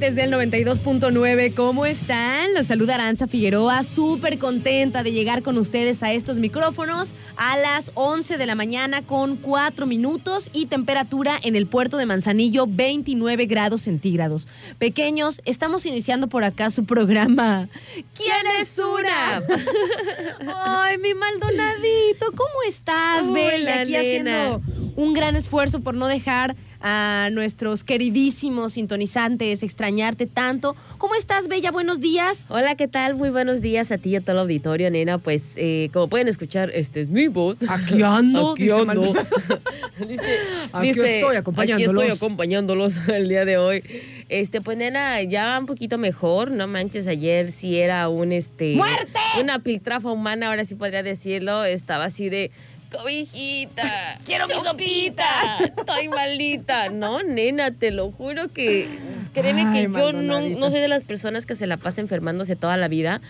Del 92.9. ¿Cómo están? Los saluda Aranza Figueroa, súper contenta de llegar con ustedes a estos micrófonos a las 11 de la mañana con 4 minutos y temperatura en el puerto de Manzanillo 29 grados centígrados. Pequeños, estamos iniciando por acá su programa. ¿Quién es una? Ay, mi Maldonadito, ¿cómo estás, Hola, Bella? Aquí nena. haciendo un gran esfuerzo por no dejar a nuestros queridísimos sintonizantes extrañarte tanto. ¿Cómo estás, Bella? Buenos días. Hola, ¿qué tal? Muy buenos días a ti y a todo el auditorio, nena. Pues, eh, como pueden escuchar, este es mi voz. Aquí ando, Aquí dice ando. Dice- Aquí dice, estoy acompañándolos. Aquí estoy acompañándolos el día de hoy. Este, pues, nena, ya un poquito mejor. No manches, ayer sí era un, este... ¡Muerte! Una piltrafa humana, ahora sí podría decirlo. Estaba así de... Cobijita, Quiero mi sopita, estoy malita. No, nena, te lo juro que créeme Ay, que yo no, no soy de las personas que se la pasa enfermándose toda la vida.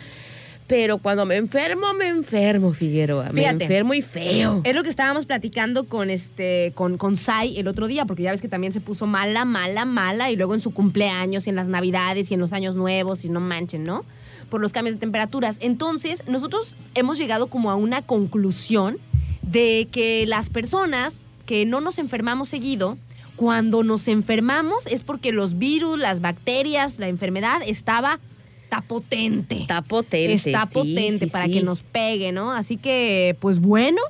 Pero cuando me enfermo, me enfermo, Figueroa. Me Fíjate. enfermo y feo. Es lo que estábamos platicando con este con, con Sai el otro día, porque ya ves que también se puso mala, mala, mala, y luego en su cumpleaños, y en las navidades, y en los años nuevos, y no manchen, ¿no? Por los cambios de temperaturas. Entonces, nosotros hemos llegado como a una conclusión de que las personas que no nos enfermamos seguido, cuando nos enfermamos es porque los virus, las bacterias, la enfermedad estaba está potente. Está potente. Está sí, potente sí, para sí. que nos pegue, ¿no? Así que, pues bueno,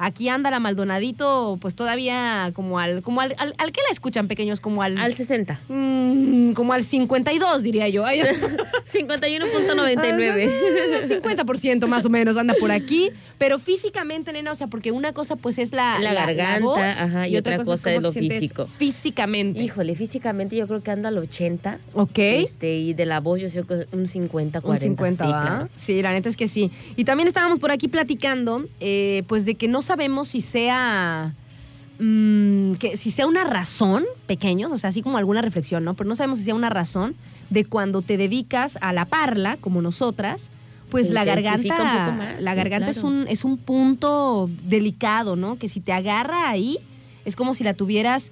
aquí anda la Maldonadito, pues todavía como al, como al, al, ¿al qué la escuchan pequeños, como al, Al 60. Mm, como al 52, diría yo. Ay, 51.99. 50% más o menos anda por aquí, pero físicamente, nena, o sea, porque una cosa pues es la, La garganta, voz, ajá, y otra cosa es cómo lo físico. Físicamente. Híjole, físicamente yo creo que anda al 80. Ok. Este, y de la voz yo sé que un 50, 40. Un 50, sí. Sí, la neta es que sí. Y también estábamos por aquí platicando, eh, pues de que no sabemos si sea. mm, que si sea una razón, pequeños, o sea, así como alguna reflexión, ¿no? Pero no sabemos si sea una razón de cuando te dedicas a la parla, como nosotras, pues Se la garganta, más, la sí, garganta es, un, es un punto delicado, ¿no? Que si te agarra ahí, es como si la tuvieras,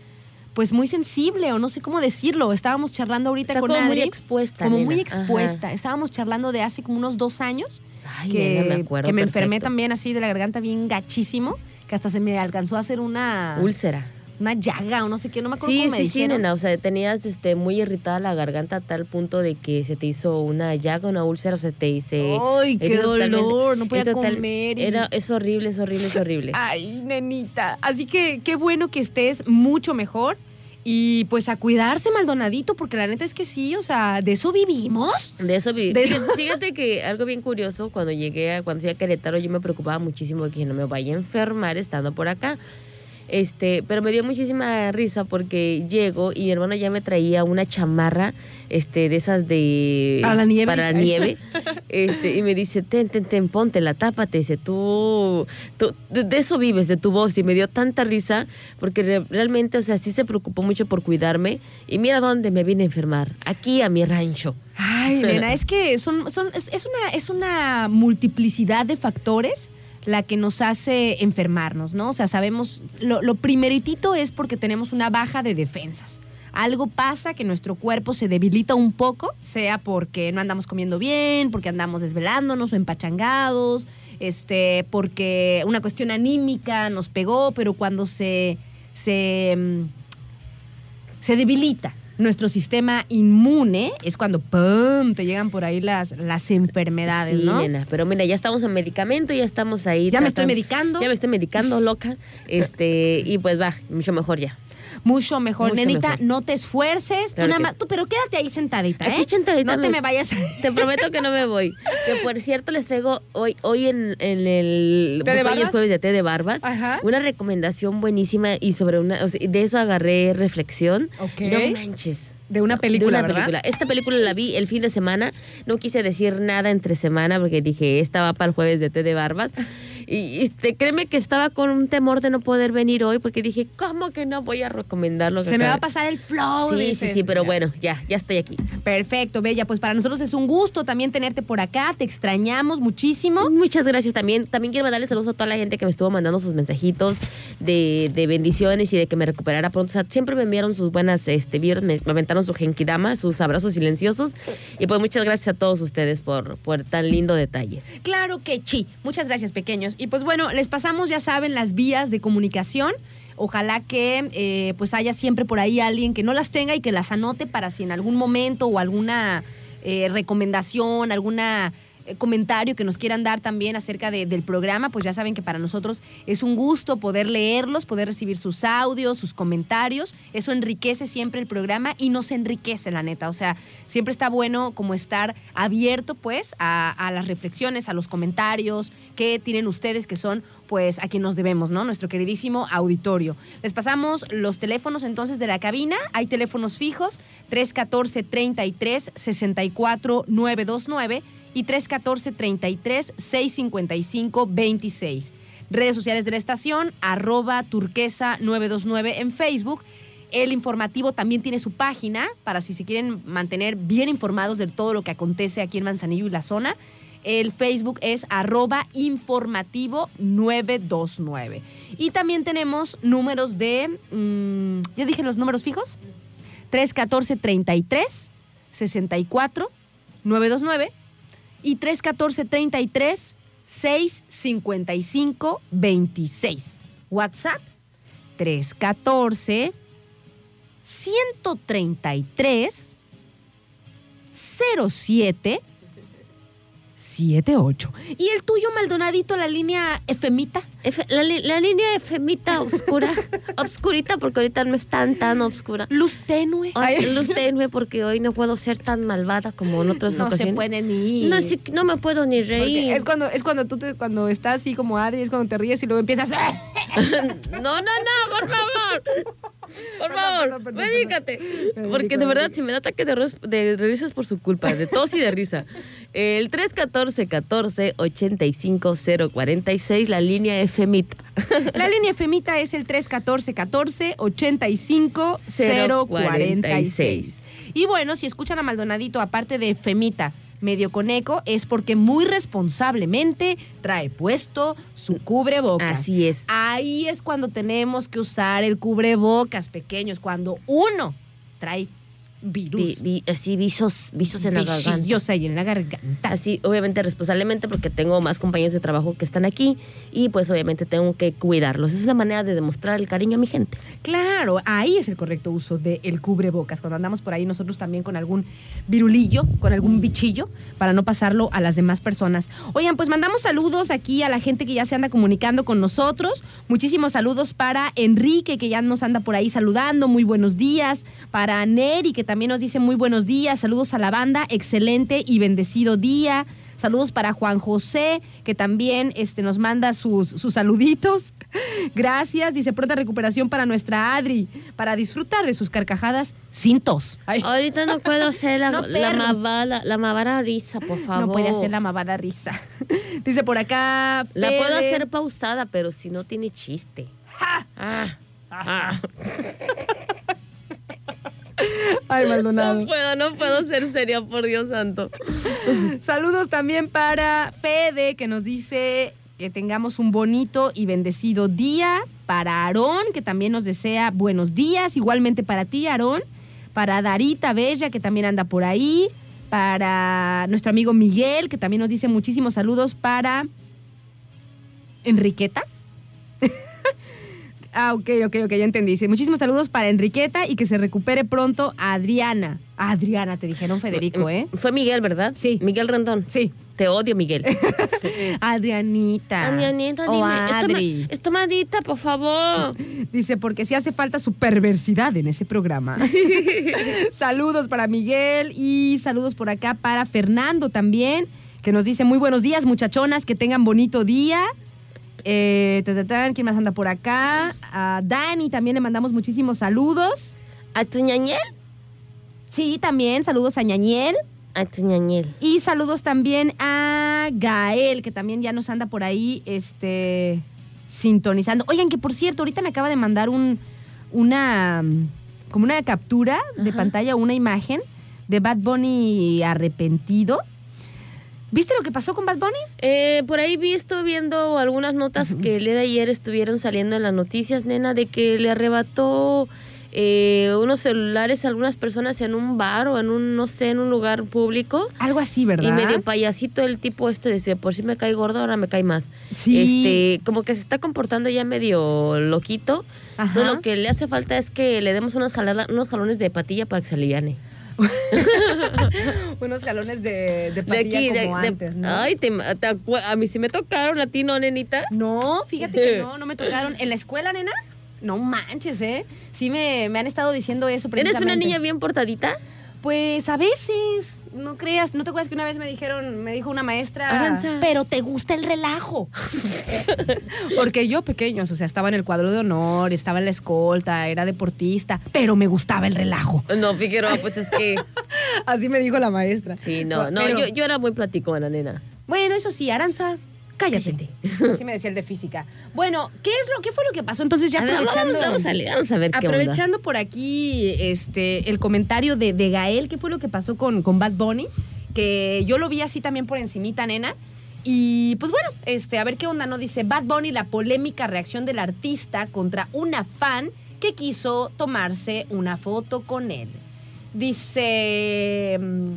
pues muy sensible, o no sé cómo decirlo. Estábamos charlando ahorita Está con como muy expuesta. como nena. muy Ajá. expuesta. Estábamos charlando de hace como unos dos años Ay, que, nena, me acuerdo. que me enfermé también así de la garganta bien gachísimo, que hasta se me alcanzó a hacer una, Úlcera. una llaga o no sé qué, no me acuerdo Sí, cómo me sí, sí, dijeron. nena. O sea, tenías este, muy irritada la garganta a tal punto de que se te hizo una llaga, una úlcera, o sea, te hice. Ay, qué totalmente- dolor, no podía total- comer. y- Era, es horrible, es horrible, es horrible. Ay, nenita. Así que qué bueno que estés mucho mejor. Y pues a cuidarse, Maldonadito, porque la neta es que sí, o sea, de eso vivimos. De eso vi. De Fíjate, fíjate que algo bien curioso, cuando llegué, a- cuando fui a Querétaro, yo me preocupaba muchísimo de que no me vaya a enfermar estando por acá. Este, pero me dio muchísima risa porque llego y mi hermano ya me traía una chamarra, este, de esas de Para la nieve, para la nieve. Este, y me dice, ten, ten, ten, ponte la tápate, dice, tú, tú- de, de eso vives, de tu voz. Y me dio tanta risa porque re- realmente, o sea, sí se preocupó mucho por cuidarme. Y mira dónde me vine a enfermar, aquí a mi rancho. Ay, nena, es que son, son, es, es una, es una multiplicidad de factores la que nos hace enfermarnos, ¿no? O sea, sabemos, lo, primeritito es porque tenemos una baja de defensas. Algo pasa que nuestro cuerpo se debilita un poco, sea porque no andamos comiendo bien, porque andamos desvelándonos o empachangados, este, porque una cuestión anímica nos pegó, pero cuando se, se, mm, se debilita nuestro sistema inmune, es cuando ¡pum! te llegan por ahí las, las enfermedades, Sí, ¿no? nena, pero mira, ya estamos en medicamento, ya estamos ahí. Ya me estoy medicando. Ya me estoy medicando, loca. Este, y pues va, mucho mejor ya. Mucho mejor, Mucho nenita, mejor. no te esfuerces. tú Claro nada que- tú, pero quédate ahí sentadita, Aquí ¿eh? sentadita No te me- vayas. Te prometo que no me voy. Que por cierto les traigo hoy, hoy en, en el ¿Té de hoy es barbas? jueves de té de barbas Ajá. una recomendación buenísima y sobre una, o sea, de eso agarré reflexión. Ok. No manches. De una película, de una ¿verdad? película. Esta película la vi el fin de semana. No quise decir nada entre semana porque dije, esta va para el jueves de té de barbas. Y, este, créeme que estaba con un temor de no poder venir hoy porque dije, ¿cómo que no voy a recomendarlo? Se me va a pasar el flow. Sí, sí, sí, pero bueno, ya, ya estoy aquí. Perfecto, Bella. Pues para nosotros es un gusto también tenerte por acá. Te extrañamos muchísimo. Muchas gracias también. También quiero mandarle saludos a toda la gente que me estuvo mandando sus mensajitos de, de bendiciones y de que me recuperara pronto. O sea, siempre me enviaron sus buenas este, vibras, me, me aventaron su genkidama, sus abrazos silenciosos. Y pues muchas gracias a todos ustedes por, por tan lindo detalle. Claro que sí. Muchas gracias, pequeños. Y pues bueno, les pasamos, ya saben, las vías de comunicación. Ojalá que eh, pues haya siempre por ahí alguien que no las tenga y que las anote para si en algún momento o alguna eh, recomendación, alguna comentario que nos quieran dar también acerca de- del programa, pues ya saben que para nosotros es un gusto poder leerlos, poder recibir sus audios, sus comentarios. Eso enriquece siempre el programa y nos enriquece, la neta. O sea, siempre está bueno como estar abierto, pues, a, a las reflexiones, a los comentarios que tienen ustedes, que son, pues, a quien nos debemos, ¿no? Nuestro queridísimo auditorio. Les pasamos los teléfonos entonces de la cabina. Hay teléfonos fijos, 314 33 64 929 y 314-33-655-26. Redes sociales de la estación, arroba turquesa 929 en Facebook. El informativo también tiene su página para si se quieren mantener bien informados de todo lo que acontece aquí en Manzanillo y la zona. El Facebook es arroba informativo 929. Y también tenemos números de, mm, ya dije los números fijos, 314 33 64 929 y 314 33 655 26. WhatsApp 314 133 07 78. ¿Y el tuyo, Maldonadito, la línea efemita? La, la línea de femita oscura, obscurita porque ahorita no es tan, tan oscura. Luz tenue. Luz tenue porque hoy no puedo ser tan malvada como en otras no se ocasiones. puede ni ir. No, sí, no me puedo ni Porque reír. es cuando, es cuando tú te, cuando estás así como Adri, es cuando te ríes y luego empiezas. No, no, no, por favor. Por favor, perdón, perdón, medícate. perdón. Porque de verdad, si me da ataque de, de risa es por su culpa, de tos y de risa. El 314-14-85-046, la línea FMIT. La línea Femita es el 314 14 85 046. Y bueno, si escuchan a Maldonadito, aparte de Femita, medio con eco, es porque muy responsablemente trae puesto su cubrebocas. Así es. Ahí es cuando tenemos que usar el cubrebocas pequeños, cuando uno trae virus. vi- así, visos, visos en la garganta. Ahí en la garganta. Así, obviamente, responsablemente, porque tengo más compañeros de trabajo que están aquí y pues obviamente tengo que cuidarlos. Es una manera de demostrar el cariño a mi gente. Claro, ahí es el correcto uso del cubrebocas. Cuando andamos por ahí nosotros también con algún virulillo, con algún bichillo, para no pasarlo a las demás personas. Oigan, pues mandamos saludos aquí a la gente que ya se anda comunicando con nosotros. Muchísimos saludos para Enrique, que ya nos anda por ahí saludando. Muy buenos días. Para Neri, que también nos dice muy buenos días. Saludos a la banda. Excelente y bendecido día. Saludos para Juan José, que también este, nos manda sus, sus saluditos. Gracias, dice pronta recuperación para nuestra Adri, para disfrutar de sus carcajadas sin tos. Ay, Ahorita no puedo hacer la, No, la, mavada, la mavara risa, por favor. no puede hacer la mavada risa. Dice por acá. La puedo hacer pausada, pero si no tiene chiste. Ah, ah. Ay, No Maldonado. puedo, no puedo ser seria, por Dios santo. Saludos también para Fede, que nos dice que tengamos un bonito y bendecido día. Para Aarón, que también nos desea buenos días. Igualmente para ti, Aarón. Para Darita Bella, que también anda por ahí. Para nuestro amigo Miguel, que también nos dice muchísimos saludos para ¿Enriqueta? ah, ok, ok, ok, ya entendí. Dice, muchísimos saludos para Enriqueta y que se recupere pronto a Adriana. Adriana, te dijeron Federico, ¿eh? Fue Miguel, ¿verdad? Sí. Miguel Rendón. Sí. Te odio, Miguel. Adrianita. Adrianita, O dime. Adri. Es tomadita, por favor. Dice, porque sí hace falta su perversidad en ese programa. saludos para Miguel y saludos por acá para Fernando también, que nos dice muy buenos días, muchachonas, que tengan bonito día. Eh, ¿Quién más anda por acá? A Dani también le mandamos muchísimos saludos. ¿A tu ñañel? Sí, también saludos a Ñañel. A tu ñañel. Y saludos también a Gael, que también ya nos anda por ahí este, sintonizando. Oigan, que por cierto, ahorita me acaba de mandar un, una, como una captura de Ajá. pantalla, una imagen de Bad Bunny arrepentido. ¿Viste lo que pasó con Bad Bunny? Eh, por ahí vi, estoy viendo algunas notas que el día de ayer estuvieron saliendo en las noticias, nena, de que le arrebató eh, unos celulares a algunas personas en un bar o en un, no sé, en un lugar público. Algo así, ¿verdad? Y medio payasito el tipo este decía, por si me cae gordo, ahora me cae más. Sí. Este, como que se está comportando ya medio loquito. Ajá. Entonces, lo que le hace falta es que le demos unas jalada- unos jalones de patilla para que se aliviane. Unos galones de, de De aquí, como de- antes, ¿no? Ay, te, a mí sí me tocaron, a ti no, nenita. No, fíjate que no, no me tocaron. ¿En la escuela, nena? No manches, ¿eh? Sí me, me han estado diciendo eso ¿Eres precisamente. una niña bien portadita? Pues a veces, no creas, ¿no te acuerdas que una vez me dijeron, me dijo una maestra, Aranza. pero te gusta el relajo? Porque yo pequeños, o sea, estaba en el cuadro de honor, estaba en la escolta, era deportista, pero me gustaba el relajo. No, Figueroa, pues es que. Así me dijo la maestra. Sí, no, no, Pero- yo, yo era muy platicona, nena. Bueno, eso sí, Aranza, cállate. Así me decía el de física. Bueno, ¿qué es lo, qué fue lo que pasó? Entonces ya A ver, aprovechando. vamos, vamos a, leer, vamos a ver qué onda. Aprovechando por aquí este, el comentario de, de Gael, ¿qué fue lo que pasó con, con Bad Bunny? Que yo lo vi así también por encimita, nena. Y pues bueno, este, a ver qué onda, ¿no? Dice Bad Bunny, la polémica reacción del artista contra una fan que quiso tomarse una foto con él. Dice, mm,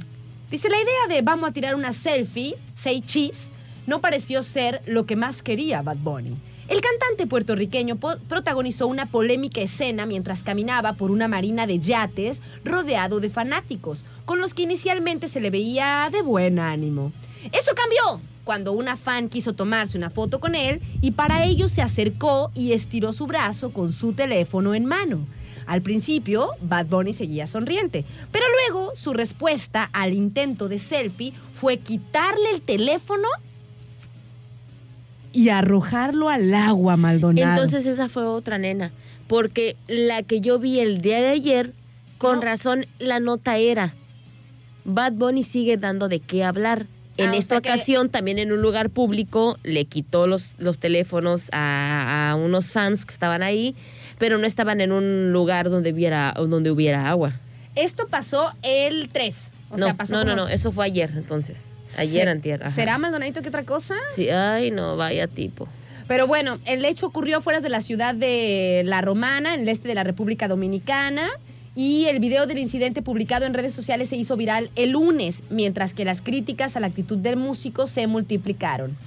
dice la idea de vamos a tirar una selfie, say cheese, no pareció ser lo que más quería Bad Bunny. El cantante puertorriqueño protagonizó una polémica escena mientras caminaba por una marina de yates rodeado de fanáticos, con los que inicialmente se le veía de buen ánimo. Eso cambió cuando una fan quiso tomarse una foto con él y para ello se acercó y estiró su brazo con su teléfono en mano. Al principio, Bad Bunny seguía sonriente, pero luego su respuesta al intento de selfie fue quitarle el teléfono y arrojarlo al agua, Maldonado. Entonces esa fue otra nena. Porque la que yo vi el día de ayer, con No. razón, la nota era. Bad Bunny sigue dando de qué hablar. En Ah, esta que- ocasión, también en un lugar público, le quitó los, los teléfonos a, a unos fans que estaban ahí, pero no estaban en un lugar donde hubiera, donde hubiera agua. Esto pasó el 3. O no, sea, pasó no, no, no, eso fue ayer, entonces. Ayer, antier. ajá. ¿Será Maldonadito que otra cosa? Sí, ay, no, vaya tipo. Pero bueno, el hecho ocurrió afuera de la ciudad de La Romana, en el este de la República Dominicana. Y el video del incidente publicado en redes sociales se hizo viral el lunes, mientras que las críticas a la actitud del músico se multiplicaron.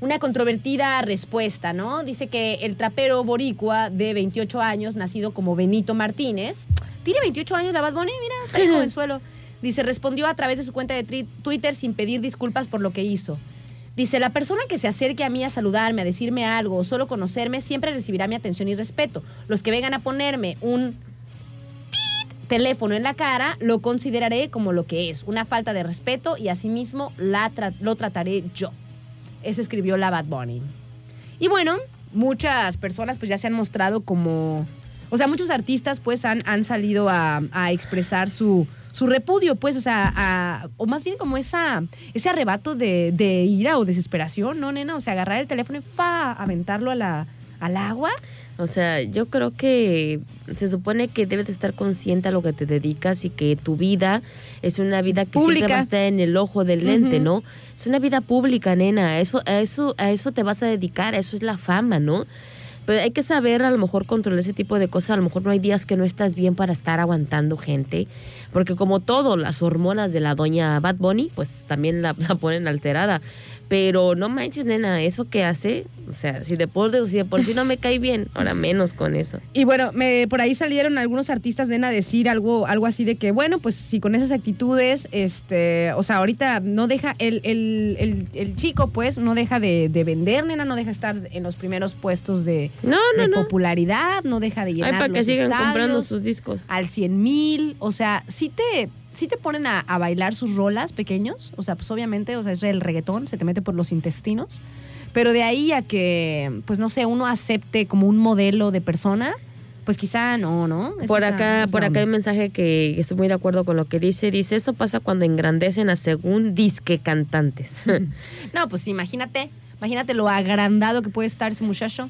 Una controvertida respuesta, ¿no? Dice que el trapero boricua de 28 años, nacido como Benito Martínez, tiene 28 años la Bad Bunny, mira, está en jovenzuelo. Dice, respondió a través de su cuenta de Twitter sin pedir disculpas por lo que hizo. Dice, la persona que se acerque a mí a saludarme, a decirme algo o solo conocerme, siempre recibirá mi atención y respeto. Los que vengan a ponerme un teléfono en la cara, lo consideraré como lo que es, una falta de respeto y asimismo la lo trataré yo. Eso escribió la Bad Bunny. Y bueno, muchas personas pues ya se han mostrado como... O sea, muchos artistas pues han, han salido a expresar su, su repudio, pues, o sea, a- o más bien como esa, ese arrebato de, de ira o desesperación, ¿no, nena? O sea, agarrar el teléfono y fa, aventarlo a la, al agua. O sea, yo creo que se supone que debes de estar consciente a lo que te dedicas y que tu vida es una vida que siempre Pública. va a estar en el ojo del lente. ¿no? Es una vida pública, nena. Eso, a eso, a eso te vas a dedicar, eso es la fama, ¿no? Pero hay que saber a lo mejor controlar ese tipo de cosas. A lo mejor no hay días que no estás bien para estar aguantando gente. Porque como todo, las hormonas de la doña Bad Bunny, pues también la, la ponen alterada. Pero no manches, nena, eso que hace, o sea, si de por, si de por sí no me cae bien, ahora menos con eso. Y bueno, me, por ahí salieron algunos artistas, nena, a decir algo, algo así de que, bueno, pues si con esas actitudes, este, o sea, ahorita no deja, el, el, el, el chico, pues, no deja de, de vender, nena, no deja de estar en los primeros puestos de, No, no, de no. popularidad, no deja de Ay, llenar para que los sigan comprando sus discos. al 100 mil, o sea, sí te, sí te ponen a, a bailar sus rolas pequeños, o sea, pues obviamente, o sea, es el reggaetón, se te mete por los intestinos, pero de ahí a que, pues no sé, uno acepte como un modelo de persona, pues quizá no, ¿no? Por acá, por acá hay un mensaje que estoy muy de acuerdo con lo que dice. Dice, eso pasa cuando engrandecen a según disque cantantes. No, pues imagínate, imagínate lo agrandado que puede estar ese muchacho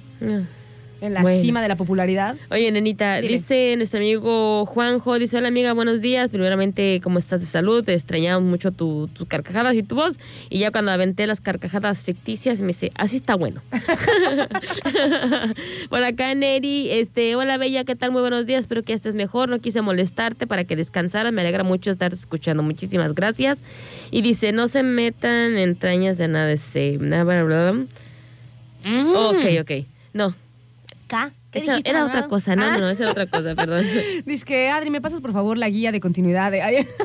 en la Bueno. cima de la popularidad. Oye, nenita, Dime. dice nuestro amigo Juanjo, dice, hola amiga, buenos días. Primeramente, ¿cómo estás de salud? Te extrañamos mucho tu- tus carcajadas y tu voz. Y ya cuando aventé las carcajadas ficticias, me dice, así está bueno. Por acá, Neri, este, hola Bella, ¿qué tal? Muy buenos días, espero que ya estés mejor. No quise molestarte para que descansaras. Me alegra mucho estar escuchando. Muchísimas gracias. Y dice, no se metan en entrañas de nada de ese. Ok, ok. No, ¿K? ¿Qué esa dijiste, era otra cosa. No, Ah. no, no, esa era otra cosa, perdón. Dice que, Adri, ¿me pasas por favor la guía de continuidad? de- Ay,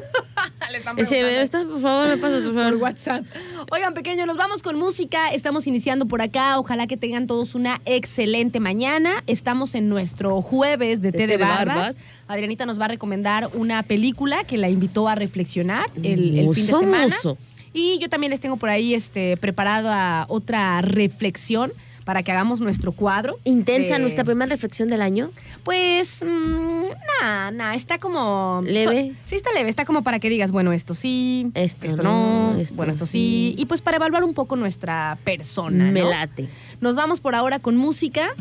Le están está, por favor, me pasas, por por favor. WhatsApp. Oigan, pequeños, nos vamos con música. Estamos iniciando por acá. Ojalá que tengan todos una excelente mañana. Estamos en nuestro jueves de De té de té de barbas. barbas. Adrianita nos va a recomendar una película que la invitó a reflexionar el, el fin de semana. Y yo también les tengo por ahí este, preparada otra reflexión para que hagamos nuestro cuadro. Intensa de- nuestra primera reflexión del año. Pues, mm, nah, nah, está como... ¿Leve? so- sí, está leve, está como para que digas, bueno, esto sí, Esto no, no, esto bueno, esto sí. sí. Y pues para evaluar un poco nuestra persona, Me ¿no? late. Nos vamos por ahora con música,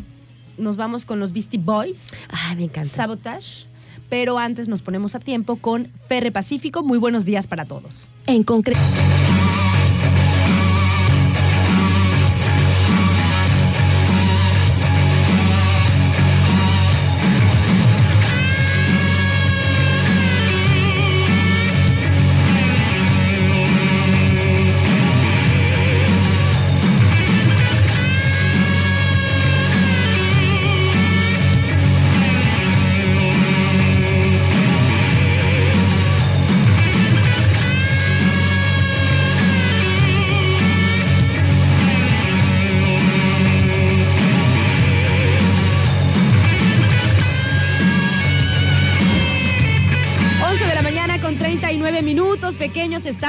nos vamos con los Beastie Boys, Ay, me encanta. Sabotage, pero antes nos ponemos a tiempo con Ferre Pacífico. Muy buenos días para todos. En concreto.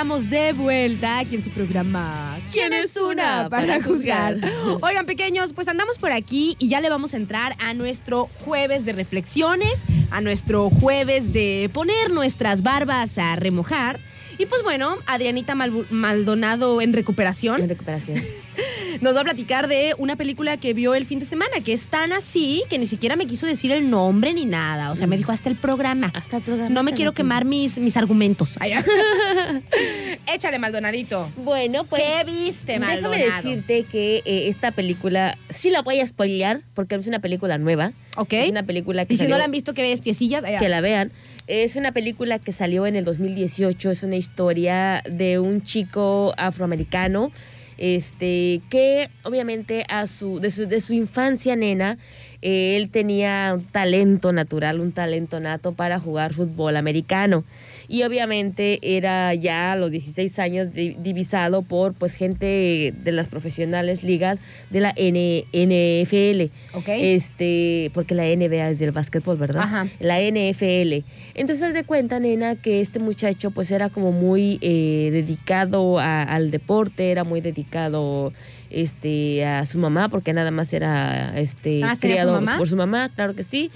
Estamos de vuelta aquí en su programa. ¿Quién es una para juzgar? Oigan, pequeños, pues andamos por aquí y ya le vamos a entrar a nuestro jueves de reflexiones, a nuestro jueves de poner nuestras barbas a remojar. Y pues bueno, Adrianita Maldonado en recuperación En recuperación. nos va a platicar de una película que vio el fin de semana, que es tan así que ni siquiera me quiso decir el nombre ni nada. O sea, me dijo hasta el programa. Hasta el programa. No me quiero quemar mis, mis argumentos. Échale, Maldonadito. Bueno, pues. ¿Qué viste, Maldonado? Déjame decirte que eh, esta película sí la voy a spoilear porque es una película nueva. Ok. Es una película que Y si salió- no la han visto, qué bestiecillas. Que la vean. Es una película que salió en el 2018, es una historia de un chico afroamericano este que obviamente a su de su, infancia nena eh, él tenía un talento natural, un talento nato para jugar fútbol americano. Y obviamente era ya a los 16 años di- divisado por pues gente de las profesionales ligas de la N- NFL. Ok. Este, porque la NBA es del básquetbol, ¿verdad? Ajá. La NFL. Entonces, de cuenta, nena, que este muchacho pues era como muy eh, dedicado a- al deporte, era muy dedicado este, a su mamá, porque nada más era este, ¿Nada más tenía a su criado mamá? por su mamá, claro que sí.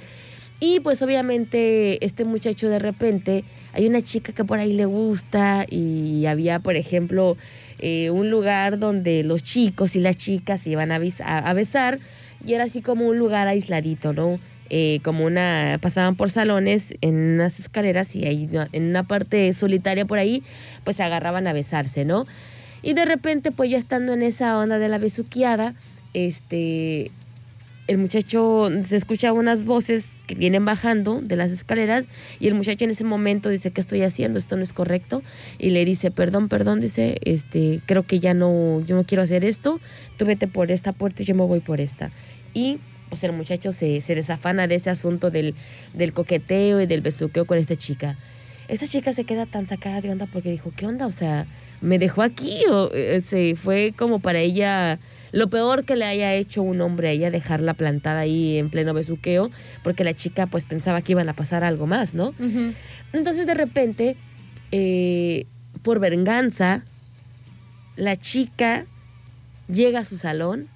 Y pues obviamente este muchacho de repente, hay una chica que por ahí le gusta y había, por ejemplo, eh, un lugar donde los chicos y las chicas se iban a, besar y era así como un lugar aisladito, ¿no? Eh, como una, pasaban por salones en unas escaleras y ahí en una parte solitaria por ahí, pues se agarraban a besarse, ¿no? Y de repente, pues ya estando en esa onda de la besuqueada, este, el muchacho se escucha unas voces que vienen bajando de las escaleras y el muchacho en ese momento dice, ¿qué estoy haciendo? Esto no es correcto. Y le dice, perdón, perdón, dice, este, creo que ya no, yo no quiero hacer esto, tú vete por esta puerta y yo me voy por esta. Y pues el muchacho se, se desafana de ese asunto del, del coqueteo y del besuqueo con esta chica. Esta chica se queda tan sacada de onda porque dijo, ¿qué onda? O sea, me dejó aquí. O, eh, se fue como para ella lo peor que le haya hecho un hombre a ella, dejarla plantada ahí en pleno besuqueo, porque la chica pues pensaba que iban a pasar algo más, ¿no? Entonces de repente, eh, por venganza, la chica llega a su salón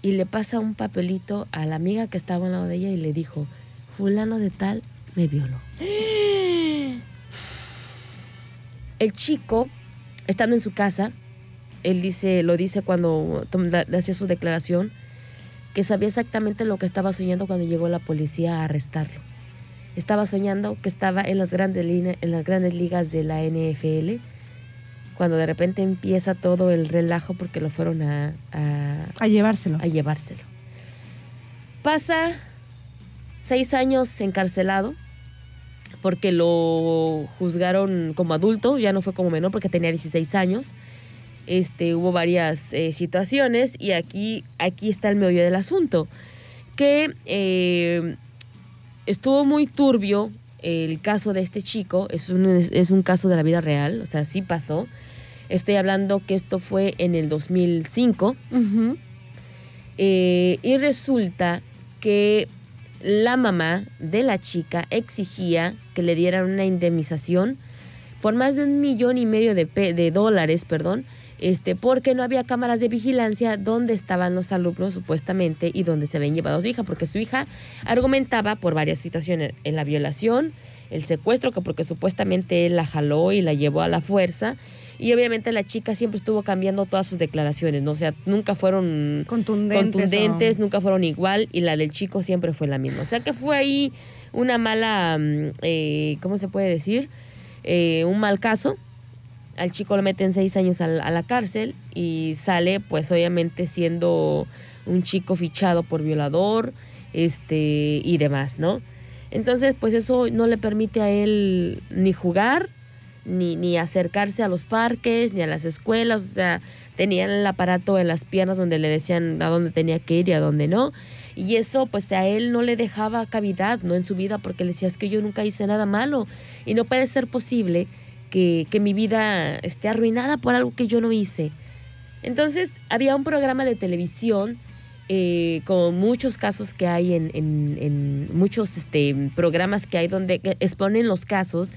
y le pasa un papelito a la amiga que estaba al lado de ella y le dijo, fulano de tal me violó. El chico, estando en su casa, él dice, lo dice cuando hacía su declaración, que sabía exactamente lo que estaba soñando cuando llegó la policía a arrestarlo. Estaba soñando que estaba en las grandes, en las grandes ligas de la NFL, cuando de repente empieza todo el relajo porque lo fueron a, a- A llevárselo. a llevárselo. Pasa seis años encarcelado porque lo juzgaron como adulto, ya no fue como menor porque tenía 16 años. Este, hubo varias eh, situaciones y aquí, aquí está el meollo del asunto, que eh, estuvo muy turbio el caso de este chico, es un, es un caso de la vida real, o sea, sí pasó. Estoy hablando que esto fue en el 2005. Ujú. Eh, y resulta que la mamá de la chica exigía que le dieran una indemnización por más de un millón y medio de, pe- de dólares, perdón, este, porque no había cámaras de vigilancia donde estaban los alumnos supuestamente y donde se habían llevado a su hija, porque su hija argumentaba por varias situaciones, en la violación, el secuestro, que porque supuestamente él la jaló y la llevó a la fuerza, y obviamente la chica siempre estuvo cambiando todas sus declaraciones, ¿no? O sea, nunca fueron Contundentes. contundentes, o- nunca fueron igual y la del chico siempre fue la misma. O sea que fue ahí una mala, mm, eh, ¿cómo se puede decir? Eh, un mal caso. Al chico lo meten seis años a la cárcel y sale pues obviamente siendo un chico fichado por violador este, y demás, ¿no? Entonces pues eso no le permite a él ni jugar, ni, ni acercarse a los parques, ni a las escuelas, o sea, tenían el aparato en las piernas donde le decían a dónde tenía que ir y a dónde no. Y eso pues a él no le dejaba cavidad, ¿no? En su vida, porque le decía, es que yo nunca hice nada malo y no puede ser posible que, que mi vida esté arruinada por algo que yo no hice. Entonces había un programa de televisión eh, con muchos casos que hay en, en- en muchos este, programas que hay donde exponen los casos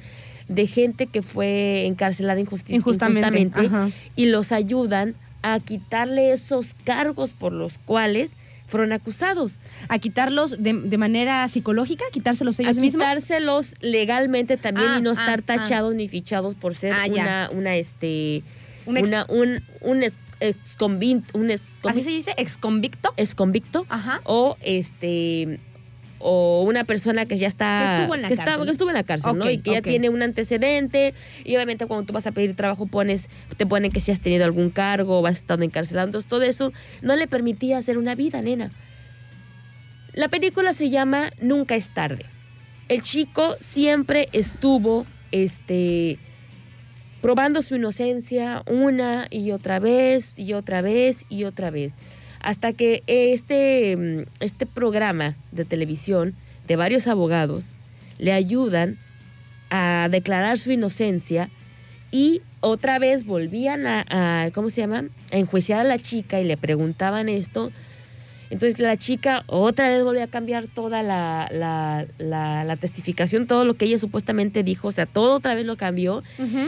de gente que fue encarcelada injusti- Injustamente, y los ayudan a quitarle esos cargos por los cuales fueron acusados. A quitarlos de, de manera psicológica, quitárselos ellos a mismos. quitárselos legalmente también Ah, y no ah, estar ah. tachados ni fichados por ser Ah, una, una, este, Un ex- una, un, un ex, exconvin- un ex- Así se dice, ex convicto. exconvicto Ajá. o este o una persona que ya está Que estuvo en la que, está- cárcel. que estuvo en la cárcel, ¿no? Y que ya tiene un antecedente y obviamente cuando tú vas a pedir trabajo pones te ponen que si has tenido algún cargo o has estado encarcelado, entonces todo eso no le permitía hacer una vida, nena. La película se llama Nunca es tarde. El chico siempre estuvo este probando su inocencia una y otra vez y otra vez y otra vez. Hasta que este, mm, este programa de televisión de varios abogados le ayudan a declarar su inocencia y otra vez volvían a, a- ¿cómo se llama? A enjuiciar a la chica y le preguntaban esto. Entonces la chica otra vez volvió a cambiar toda la, la, la- la testificación, todo lo que ella supuestamente dijo, o sea, todo otra vez lo cambió.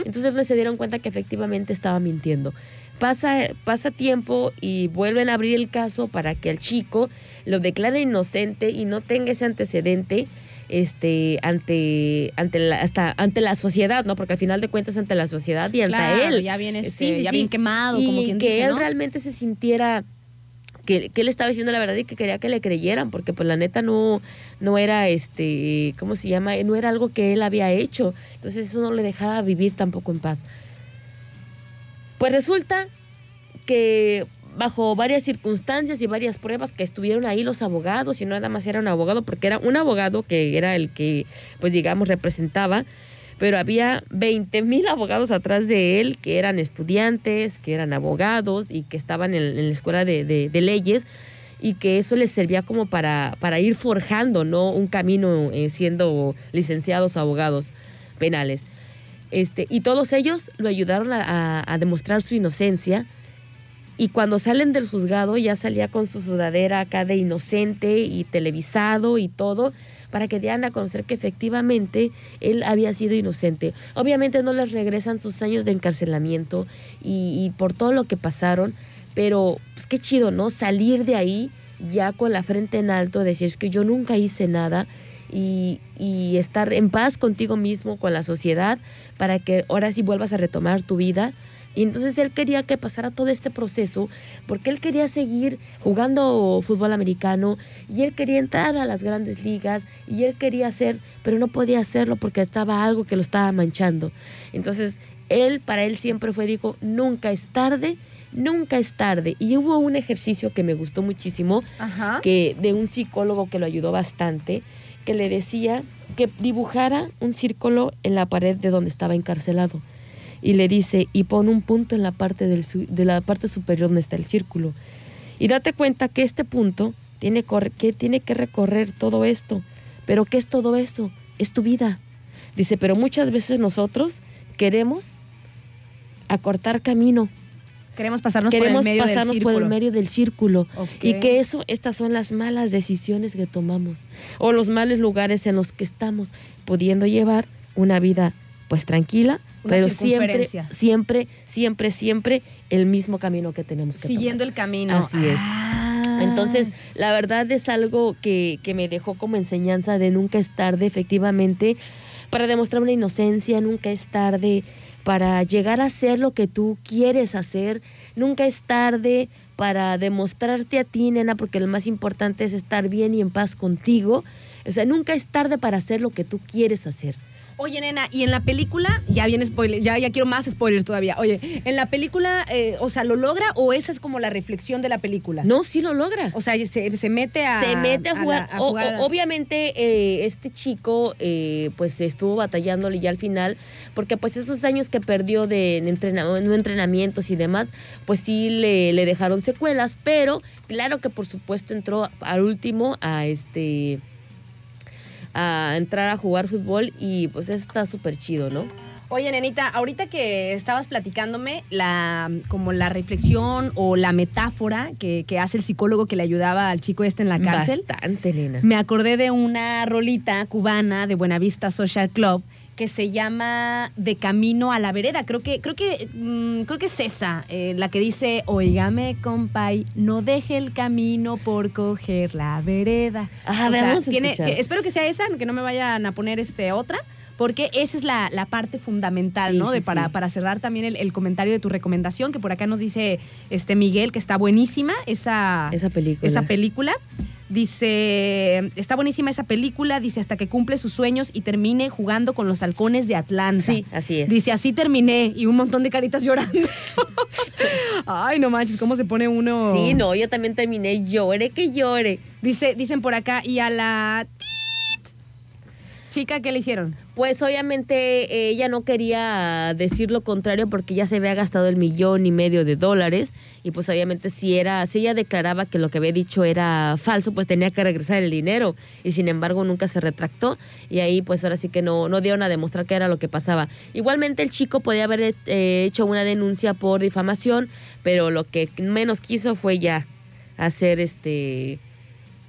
Entonces no se dieron cuenta que efectivamente estaba mintiendo. Pasa, pasa tiempo y vuelven a abrir el caso para que al chico lo declare inocente y no tenga ese antecedente este ante ante la hasta ante la sociedad no porque al final de cuentas ante la sociedad y ante Claro, él. ya viene Sí, este, sí, ya sí. bien quemado, y como quien que dice, él ¿no? realmente se sintiera que, que él estaba diciendo la verdad y que quería que le creyeran porque pues la neta no no era este cómo se llama no era algo que él había hecho. Entonces eso no le dejaba vivir tampoco en paz pues resulta que bajo varias circunstancias y varias pruebas que estuvieron ahí los abogados y no nada más era un abogado, porque era un abogado que era el que, pues digamos, representaba, pero había 20 mil abogados atrás de él que eran estudiantes, que eran abogados y que estaban en, la escuela de, de- leyes y que eso les servía como para, para ir forjando ¿no? un camino eh, siendo licenciados abogados penales. Este, y todos ellos lo ayudaron a, demostrar su inocencia. Y cuando salen del juzgado ya salía con su sudadera acá de inocente y televisado y todo para que dieran a conocer que efectivamente él había sido inocente. Obviamente no les regresan sus años de encarcelamiento y, y por todo lo que pasaron, pero pues qué chido, ¿no? Salir de ahí ya con la frente en alto, decir es que yo nunca hice nada y, y estar en paz contigo mismo, con la sociedad, para que ahora sí vuelvas a retomar tu vida. Y entonces él quería que pasara todo este proceso porque él quería seguir jugando fútbol americano y él quería entrar a las grandes ligas y él quería hacer, pero no podía hacerlo porque estaba algo que lo estaba manchando. Entonces él, para él siempre fue, dijo, nunca es tarde, nunca es tarde. Y hubo un ejercicio que me gustó muchísimo, Ajá. que de un psicólogo que lo ayudó bastante, que le decía que dibujara un círculo en la pared de donde estaba encarcelado. Y le dice, y pon un punto en la parte, de la parte superior donde está el círculo. Y date cuenta que este punto tiene, que tiene que recorrer todo esto. Pero ¿qué es todo eso? Es tu vida. Dice, pero muchas veces nosotros queremos acortar camino Queremos pasarnos queremos por el medio pasarnos del por el medio del círculo y que eso estas son las malas decisiones que tomamos o los malos lugares en los que estamos pudiendo llevar una vida pues tranquila Una pero siempre siempre siempre siempre el mismo camino que tenemos que Siguiendo tomar. el camino. Así es. Ah. Entonces, la verdad es algo que, que me dejó como enseñanza de nunca es tarde, efectivamente, para demostrar una inocencia, nunca es tarde para llegar a hacer lo que tú quieres hacer, nunca es tarde para demostrarte a ti, nena, porque lo más importante es estar bien y en paz contigo. O sea, nunca es tarde para hacer lo que tú quieres hacer. Oye, nena, y en la película, ya viene spoiler, ya, ya quiero más spoilers todavía. Oye, en la película, eh, o sea, ¿lo logra o esa es como la reflexión de la película? No, sí lo logra. O sea, se, se mete a. se mete a jugar. a O- jugar- o- obviamente, eh, este chico, eh, pues estuvo batallándole ya al final, porque pues esos años que perdió de entrenamientos y demás, pues sí le, le dejaron secuelas, pero claro que por supuesto entró al último a este a entrar a jugar fútbol y pues está súper chido, ¿no? Oye, nenita, ahorita que estabas platicándome la, como la reflexión o la metáfora que, que hace el psicólogo que le ayudaba al chico este en la cárcel, Bastante, nena. me acordé de una rolita cubana de Buenavista Social Club que se llama De Camino a la Vereda. Creo que, creo que, mm, creo que es esa, eh, la que dice, oígame, compay, no deje el camino por coger la vereda. Ajá, O sea, vamos a tiene- que- espero que sea esa, que no me vayan a poner este otra. Porque esa es la, la parte fundamental, Sí, ¿no? sí, de para, sí. para cerrar también el, el comentario de tu recomendación, que por acá nos dice este Miguel, que está buenísima esa, Esa película. esa película. Dice, está buenísima esa película, dice, hasta que cumple sus sueños y termine jugando con los halcones de Atlanta. Sí, así es. Dice, así terminé y un montón de caritas llorando. Ay, no manches, cómo se pone uno. Sí, no, yo también terminé, llore que llore. Dice, dicen por acá, y a la chica, ¿qué le hicieron? Pues obviamente ella no quería decir lo contrario porque ya se había gastado el millón y medio de dólares y pues obviamente si era si ella declaraba que lo que había dicho era falso pues tenía que regresar el dinero y sin embargo nunca se retractó y ahí pues ahora sí que no no dieron a demostrar qué era lo que pasaba. Igualmente el chico podía haber eh, hecho una denuncia por difamación pero lo que menos quiso fue ya hacer este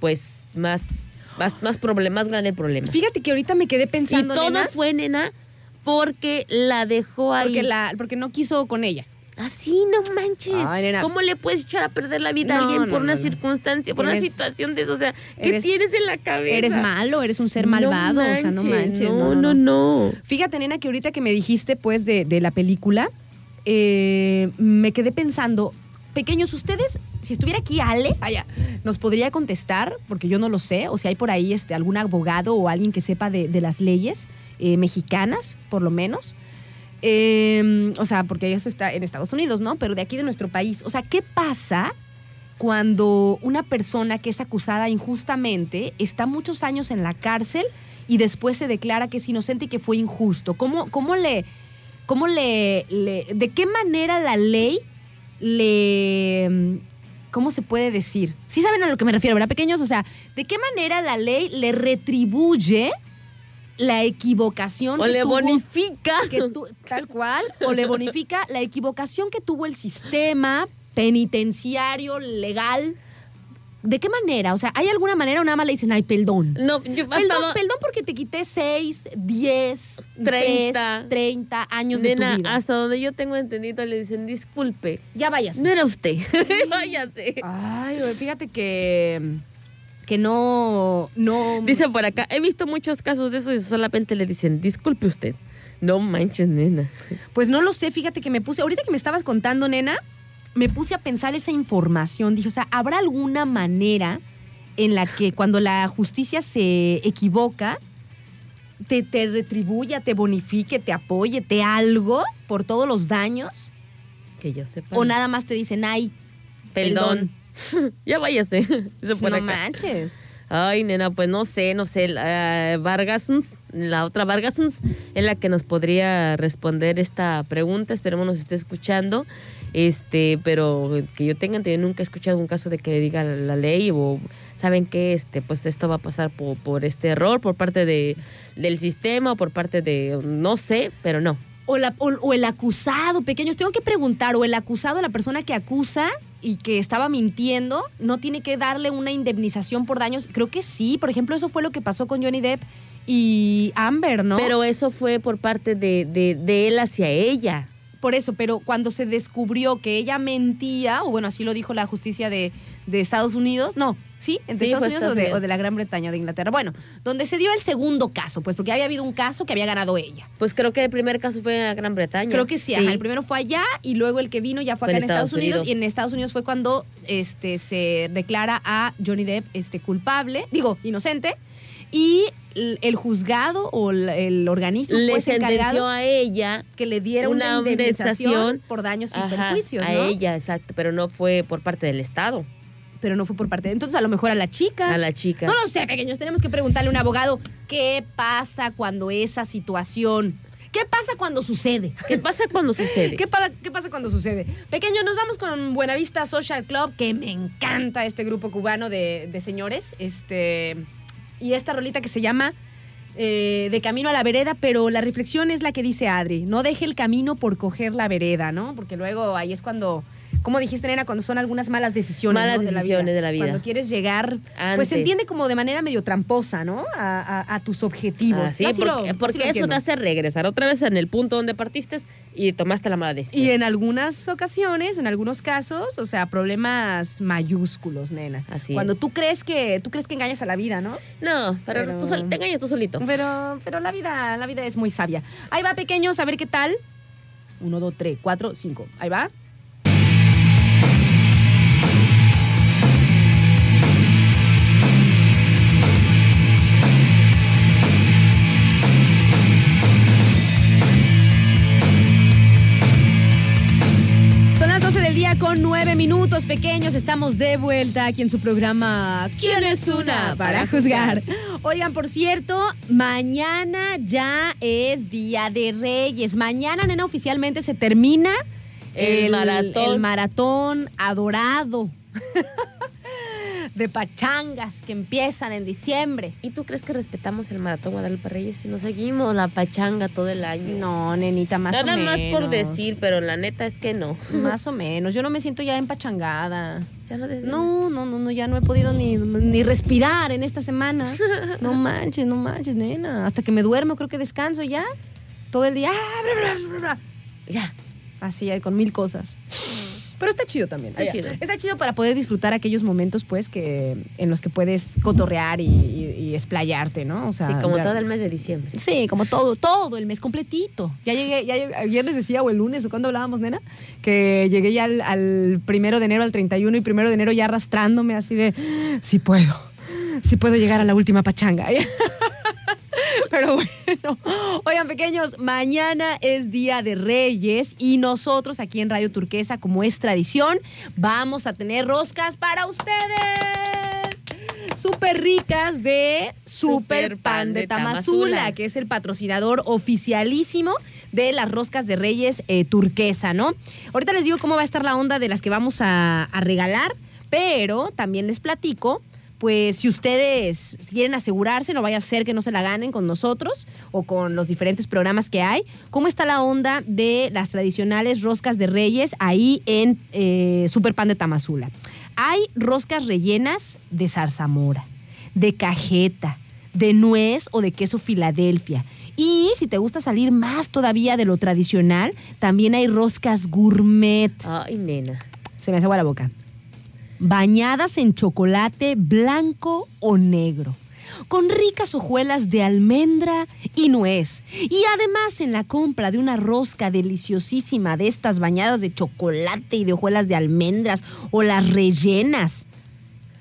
pues más más más problema más grande el problema. Fíjate que ahorita me quedé Y pensando, todo nena, fue, nena, porque la dejó ahí. porque, la, porque no quiso con ella. Así, no manches. Ay, nena. ¿Cómo le puedes echar a perder la vida a alguien no, por una no, circunstancia, por una situación de eso? O sea, ¿qué eres- tienes en la cabeza? Eres malo, eres un ser malvado, o sea, no manches. No, no, no. Fíjate, nena, que ahorita que me dijiste, pues, de, de la película, eh, me quedé pensando, pequeños, ustedes, si estuviera aquí Ale, allá, nos podría contestar, porque yo no lo sé, o si hay por ahí este, algún abogado o alguien que sepa de, las leyes eh, mexicanas, por lo menos. eh, o sea, porque eso está en Estados Unidos, ¿no? Pero de aquí de nuestro país. O sea, ¿qué pasa cuando una persona que es acusada injustamente está muchos años en la cárcel y después se declara que es inocente y que fue injusto? ¿Cómo, cómo le, cómo le- de qué manera la ley le, ¿cómo se puede decir? Sí saben a lo que me refiero, ¿verdad, pequeños? O sea, ¿de qué manera la ley le retribuye la equivocación O que le tuvo- bonifica. que tu- tal cual, o le bonifica la equivocación que tuvo el sistema penitenciario, legal. ¿De qué manera? O sea, ¿hay alguna manera o nada más le dicen, ay, perdón? No, yo hasta Perdón, lo- perdón porque te quité 6, 10, 30. 30, 30 años de Nena, tu vida. hasta donde yo tengo entendido le dicen, disculpe, Ya vayas. no era usted. Váyase. Ay, güey, fíjate que que no no Dicen por acá, he visto muchos casos de eso y solamente le dicen, disculpe usted. No manches, nena. Pues no lo sé, fíjate que me puse, ahorita que me estabas contando, nena, me puse a pensar esa información. Dije, o sea, ¿habrá alguna manera en la que cuando la justicia se equivoca, te, te retribuya, te bonifique, te apoye, te algo por todos los daños? Que yo sepa. ¿O nada más te dicen, ay, Perdón. ya váyase. Por no acá. manches? Ay, nena, pues no sé, no sé. La, Vargasons, la otra Vargasons, es la que nos podría responder esta pregunta. Esperemos nos esté escuchando. Este, pero que yo tenga entendido, nunca he escuchado un caso de que le diga la ley o saben que este, pues esto va a pasar por, por este error, por parte de, del sistema o por parte de, no sé, pero no. O, la- o- o el acusado, pequeños, tengo que preguntar, o el acusado, la persona que acusa y que estaba mintiendo, no tiene que darle una indemnización por daños. Creo que sí, por ejemplo, eso fue lo que pasó con Johnny Depp y Amber, ¿no? Pero eso fue por parte de, de, de él hacia ella. Por eso, pero cuando se descubrió que ella mentía, o bueno, así lo dijo la justicia de, de Estados Unidos, no, ¿sí? ¿Entre Sí, Estados Unidos, Estados o, de, Unidos. o de la Gran Bretaña, de Inglaterra? Bueno, donde se dio el segundo caso, pues porque había habido un caso que había ganado ella. Pues creo que el primer caso fue en Gran Bretaña. Creo que sí, ajá, el primero fue allá y luego el que vino ya fue Fue acá en en Estados, Estados Unidos, Unidos. y en Estados Unidos fue cuando este, se declara a Johnny Depp este, culpable, digo, inocente, y el juzgado o el, organismo le pues sentenció encargado a ella que le diera una, una indemnización indemnización por daños y ajá, perjuicios, a ¿no? ella, exacto, pero no fue por parte del Estado, Pero no fue por parte de... Entonces a lo mejor a la chica. a la chica. No lo sé, pequeños. Tenemos que preguntarle a un abogado qué pasa cuando esa situación... ¿Qué pasa cuando sucede? ¿Qué pasa cuando sucede? ¿Qué, qué pasa cuando sucede? Pequeño, nos vamos con Buenavista Social Club, que me encanta este grupo cubano de, de señores. Este, y esta rolita que se llama eh, De Camino a la Vereda, pero la reflexión es la que dice Adri. No deje el camino por coger la vereda, ¿no? Porque luego ahí es cuando... como dijiste, nena? Cuando son algunas malas decisiones. Malas ¿no? decisiones de la vida. Cuando quieres llegar, pues se entiende como de manera medio tramposa, ¿no? A, a- a tus objetivos. Ah, sí, porque, lo- eso entiendo. te hace regresar otra vez en el punto donde partiste y tomaste la mala decisión. Y en algunas ocasiones, en algunos casos, o sea, problemas mayúsculos, nena. Así Cuando es. tú crees que tú crees que engañas a la vida, ¿no? No, pero, Pero- tú sol- te engañas tú solito. Pero, pero la vida, la vida es muy sabia. Ahí va, pequeños, a ver qué tal. Uno, dos, tres, cuatro, cinco. Ahí va. Minutos pequeños. Estamos de vuelta aquí en su programa ¿Quién es una para juzgar? Oigan, por cierto, mañana ya es Día de Reyes. Mañana, nena, oficialmente se termina El maratón. el maratón adorado de pachangas que empiezan en diciembre. ¿Y tú crees que respetamos el maratón Guadalupe Reyes si no seguimos la pachanga todo el año? No, nenita, más Nada o más menos. por decir, pero la neta es que no. Más o menos. Yo no me siento ya empachangada. Ya no, No, no, no, no, ya no he podido ni, ni respirar en esta semana. No manches, no manches, nena. Hasta que me duermo, creo que descanso ya. Todo el día. ah. Ya. Así, con mil cosas. Pero está chido también. Está chido. Está chido para poder disfrutar aquellos momentos, pues, que en los que puedes cotorrear y, y- y explayarte, ¿no? O sea, Sí, como ya- todo el mes de diciembre. Sí, como todo, todo, el mes completito. Ya llegué, ya llegué- ayer les decía, o el lunes, o cuando hablábamos, nena, que llegué ya al, al primero de enero, al 31 y primero de enero ya arrastrándome así de, sí puedo, sí puedo llegar a la última pachanga. Pero bueno, oigan pequeños, mañana es Día de Reyes y nosotros aquí en Radio Turquesa, como es tradición, vamos a tener roscas para ustedes. Súper ricas de Super Pan de Tamazula, que es el patrocinador oficialísimo de las roscas de Reyes eh, Turquesa, ¿no? Ahorita les digo cómo va a estar la onda de las que vamos a, a regalar, pero también les platico pues si ustedes quieren asegurarse, no vaya a ser que no se la ganen con nosotros o con los diferentes programas que hay, ¿cómo está la onda de las tradicionales roscas de reyes ahí en eh, Super Pan de Tamazula? Hay roscas rellenas de zarzamora, de cajeta, de nuez o de queso Filadelfia. Y si te gusta salir más todavía de lo tradicional, también hay roscas gourmet. Ay, nena. Se me hace agua la boca. Bañadas en chocolate blanco o negro. Con ricas hojuelas de almendra y nuez. Y además en la compra de una rosca deliciosísima de estas bañadas de chocolate y de hojuelas de almendras o las rellenas.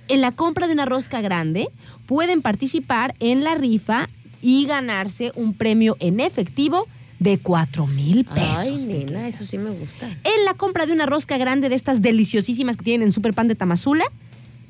En la compra de una rosca grande pueden participar en la rifa y ganarse un premio en efectivo de 4 mil pesos. Ay, nena, eso sí me gusta. En la compra de una rosca grande de estas deliciosísimas que tienen en Super Pan de Tamazula,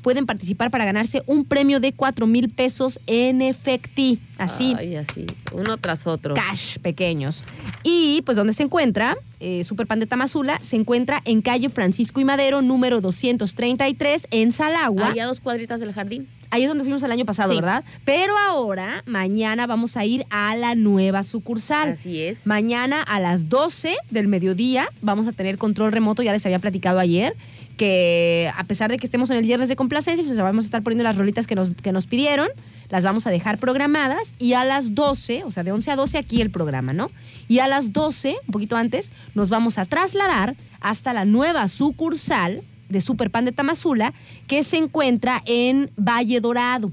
pueden participar para ganarse un premio de 4 mil pesos en efectivo. Así, Ay, así. Uno tras otro. cash pequeños. Y pues, ¿dónde se encuentra? Eh, Super Pan de Tamazula se encuentra en calle Francisco y Madero, número 233, en Salagua. Allá dos cuadritas del jardín. Ahí es donde fuimos el año pasado, Sí. ¿verdad? Pero ahora, mañana vamos a ir a la nueva sucursal. Así es. Mañana a las 12 del mediodía vamos a tener control remoto, ya les había platicado ayer, que a pesar de que estemos en el viernes de complacencias, o sea, vamos a estar poniendo las rolitas que nos, que nos pidieron, las vamos a dejar programadas y a las 12, o sea, de 11 a 12 aquí el programa, ¿no? Y a las 12, un poquito antes, nos vamos a trasladar hasta la nueva sucursal de Super Pan de Tamazula, que se encuentra en Valle Dorado,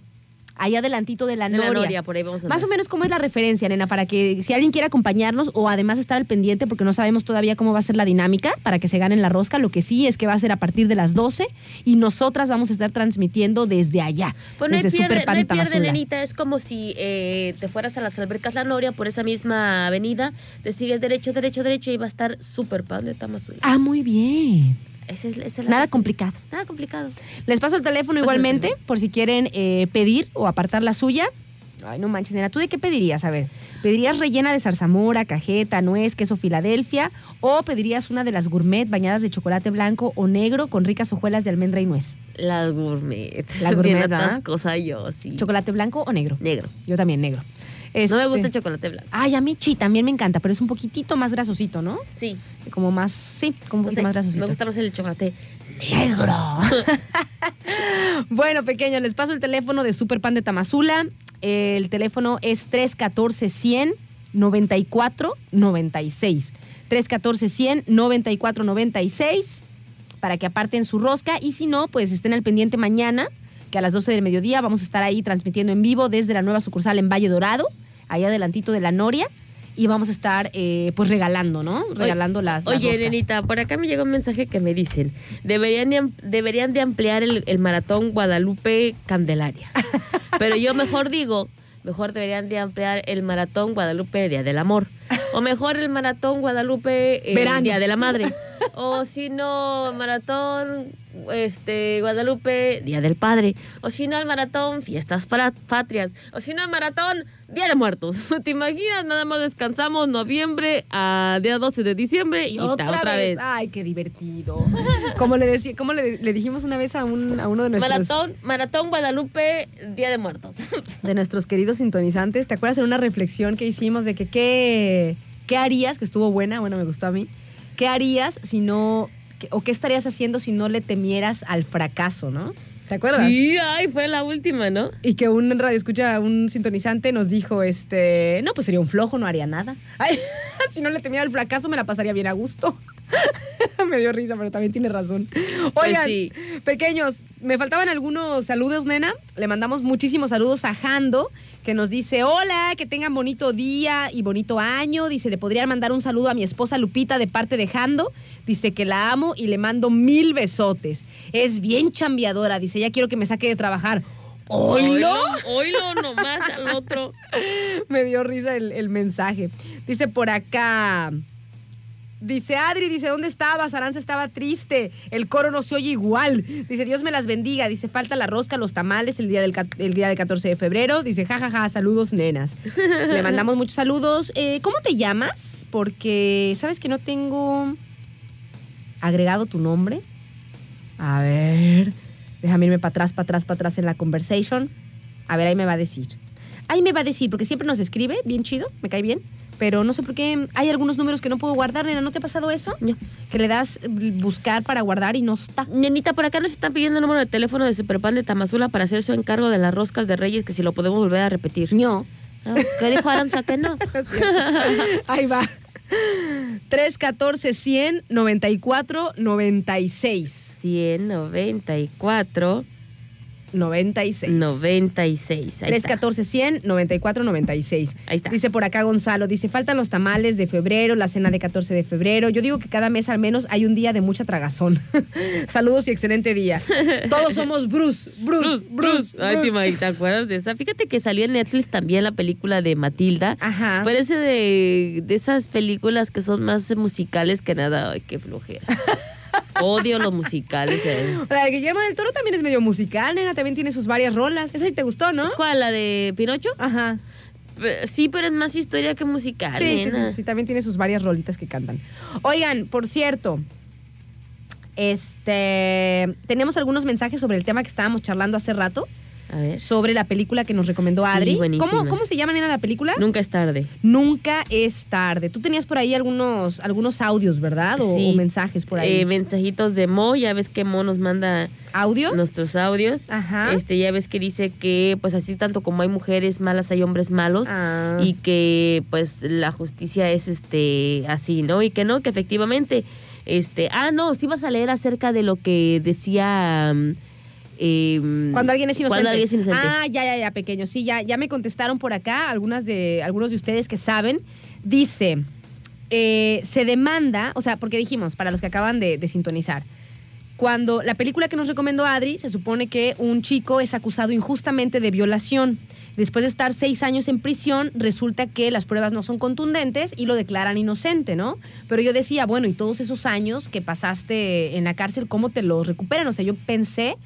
allá adelantito de la De la Noria. Noria, por ahí vamos a Más o menos, ¿cómo es la referencia, nena? Para que si alguien quiere acompañarnos o además estar al pendiente, porque no sabemos todavía cómo va a ser la dinámica para que se ganen la rosca, lo que sí es que va a ser a partir de las 12 y nosotras vamos a estar transmitiendo desde allá, Pues no hay desde pierde, Super Pan no hay pierde, nenita. Es como si eh, te fueras a las albercas La Noria por esa misma avenida, te sigues derecho, derecho, derecho y va a estar Super Pan de Tamazula. Ah, muy bien. Esa es- esa es la Nada complicado. Nada complicado. Les paso el teléfono el igualmente teléfono. por si quieren eh, pedir o apartar la suya. Ay, no manches, nena. ¿Tú de qué pedirías? A ver, ¿pedirías rellena de zarzamora, cajeta, nuez, queso Filadelfia? ¿O pedirías una de las gourmet bañadas de chocolate blanco o negro con ricas hojuelas de almendra y nuez? La gourmet. La gourmet, Bien yo, sí. ¿Chocolate blanco o negro? Negro. Yo también negro. No me Este- gusta el chocolate blanco. Ay, a mí sí, también me encanta, pero es un poquitito más grasosito, ¿no? Sí. Como más, sí, como un poquito más grasosito. me gusta más el chocolate. negro. bueno, pequeño, les paso el teléfono de Super Pan de Tamazula. El teléfono es 314-100-9496. 314-100-9496 para que aparten su rosca y si no, pues estén al pendiente mañana, que a las 12 del mediodía vamos a estar ahí transmitiendo en vivo desde la nueva sucursal en Valle Dorado, allá adelantito de la Noria. Y vamos a estar eh, pues regalando, ¿no? Regalando las, las Oye, nenita, por acá me llega un mensaje que me dicen, deberían de, deberían de ampliar el, el maratón Guadalupe Candelaria. Pero yo mejor digo, mejor deberían de ampliar el maratón Guadalupe Día del Amor. O mejor el maratón Guadalupe eh. Día de la Madre. O si no, maratón este, Guadalupe Día del Padre. O si no, el maratón Fiestas para Patrias. O si no, el maratón Día de Muertos. ¿Te imaginas? Nada más descansamos noviembre a día 12 de diciembre y, otra, otra vez. Ay, qué divertido. Como le decía, como le, le dijimos una vez a, un, a uno de nuestros, Maratón, maratón Guadalupe Día de Muertos. de nuestros queridos sintonizantes, ¿te acuerdas en una reflexión que hicimos de que qué, qué harías, que estuvo buena, bueno, me gustó a mí, qué harías si no, o qué estarías haciendo si no le temieras al fracaso, ¿no? ¿Te acuerdas? Sí, ay, fue la última, ¿no? Y que un radio escucha, un sintonizante nos dijo, este, no, pues sería un flojo, no haría nada. Ay, si no le temiera el fracaso, me la pasaría bien a gusto. me dio risa, pero también tiene razón. Oigan, sí. pequeños, me faltaban algunos saludos, nena. Le mandamos muchísimos saludos a Jando, que nos dice, hola, que tengan bonito día y bonito año. Dice, le podrían mandar un saludo a mi esposa Lupita de parte de Jando. Dice que la amo y le mando mil besotes. Es bien chambeadora. Dice, ya quiero que me saque de trabajar. ¿Oílo? Oílo, uno más al otro. Me dio risa el, el mensaje. Dice por acá. Dice Adri, dice, ¿dónde estabas? Aranza estaba triste. El coro no se oye igual. Dice, Dios me las bendiga. Dice, falta la rosca, los tamales el día del, el día del 14 de febrero. Dice, jajaja, saludos, nenas. Le mandamos muchos saludos. Eh, ¿Cómo te llamas? Porque, ¿sabes que no tengo agregado tu nombre? A ver, déjame irme para atrás, para atrás, para atrás en la conversation. A ver, ahí me va a decir. Ahí me va a decir, porque siempre nos escribe, bien chido, me cae bien. Pero no sé por qué hay algunos números que no puedo guardar, nena. ¿No te ha pasado eso? No. Que le das eh, buscar para guardar y no está. Nenita, por acá nos están pidiendo el número de teléfono de Superpan de Tamazula para hacer su encargo de las roscas de Reyes, que si lo podemos volver a repetir. No. Ah, ¿Qué dijo Aranza que no? Ahí va. 314 100 94 96. 194 96. 96. Ahí está. 314 100 94 96. Ahí está. Dice por acá Gonzalo, dice, faltan los tamales de febrero, la cena de 14 de febrero. Yo digo que cada mes al menos hay un día de mucha tragazón. Saludos y excelente día. Todos somos Bruce, Bruce, Bruce. Ay, te, Bruce. ¿te acuerdas de esa? Fíjate que salió en Netflix también la película de Matilda. Ajá. Parece de, de esas películas que son más musicales que nada. Ay, qué flojera. Odio los musicales. eh. La de Guillermo del Toro también es medio musical, nena, también tiene sus varias rolas. Esa sí te gustó, ¿no? ¿Cuál? ¿La de Pinocho? Ajá. Sí, pero es más historia que musical. Sí, sí, sí, sí, también tiene sus varias rolitas que cantan. Oigan, por cierto, este, tenemos algunos mensajes sobre el tema que estábamos charlando hace rato, A ver. sobre la película que nos recomendó Sí, Adri. buenísima. ¿Cómo, ¿Cómo se llama, nena, la película? Nunca es tarde. Nunca es tarde. Tú tenías por ahí algunos, algunos audios, ¿verdad? O, Sí. o mensajes por ahí. Eh, mensajitos de Mo, ya ves que Mo nos manda ¿Audio? nuestros audios. Ajá. Este, ya ves que dice que pues así tanto como hay mujeres malas hay hombres malos Ah. y que pues la justicia es este así, ¿no? Y que no, que efectivamente este, ah, no, sí vas a leer acerca de lo que decía mm, em, Cuando alguien es inocente. Cuando alguien es inocente. Ah, ya, ya, ya, pequeño. Sí, ya, ya me contestaron por acá, algunas de, algunos de ustedes que saben. Dice, eh, se demanda, o sea, porque dijimos, para los que acaban de, de sintonizar, cuando la película que nos recomendó Adri, se supone que un chico es acusado injustamente de violación. Después de estar seis años en prisión, resulta que las pruebas no son contundentes y lo declaran inocente, ¿no? Pero yo decía, bueno, y todos esos años que pasaste en la cárcel, ¿cómo te los recuperan? O sea, yo pensé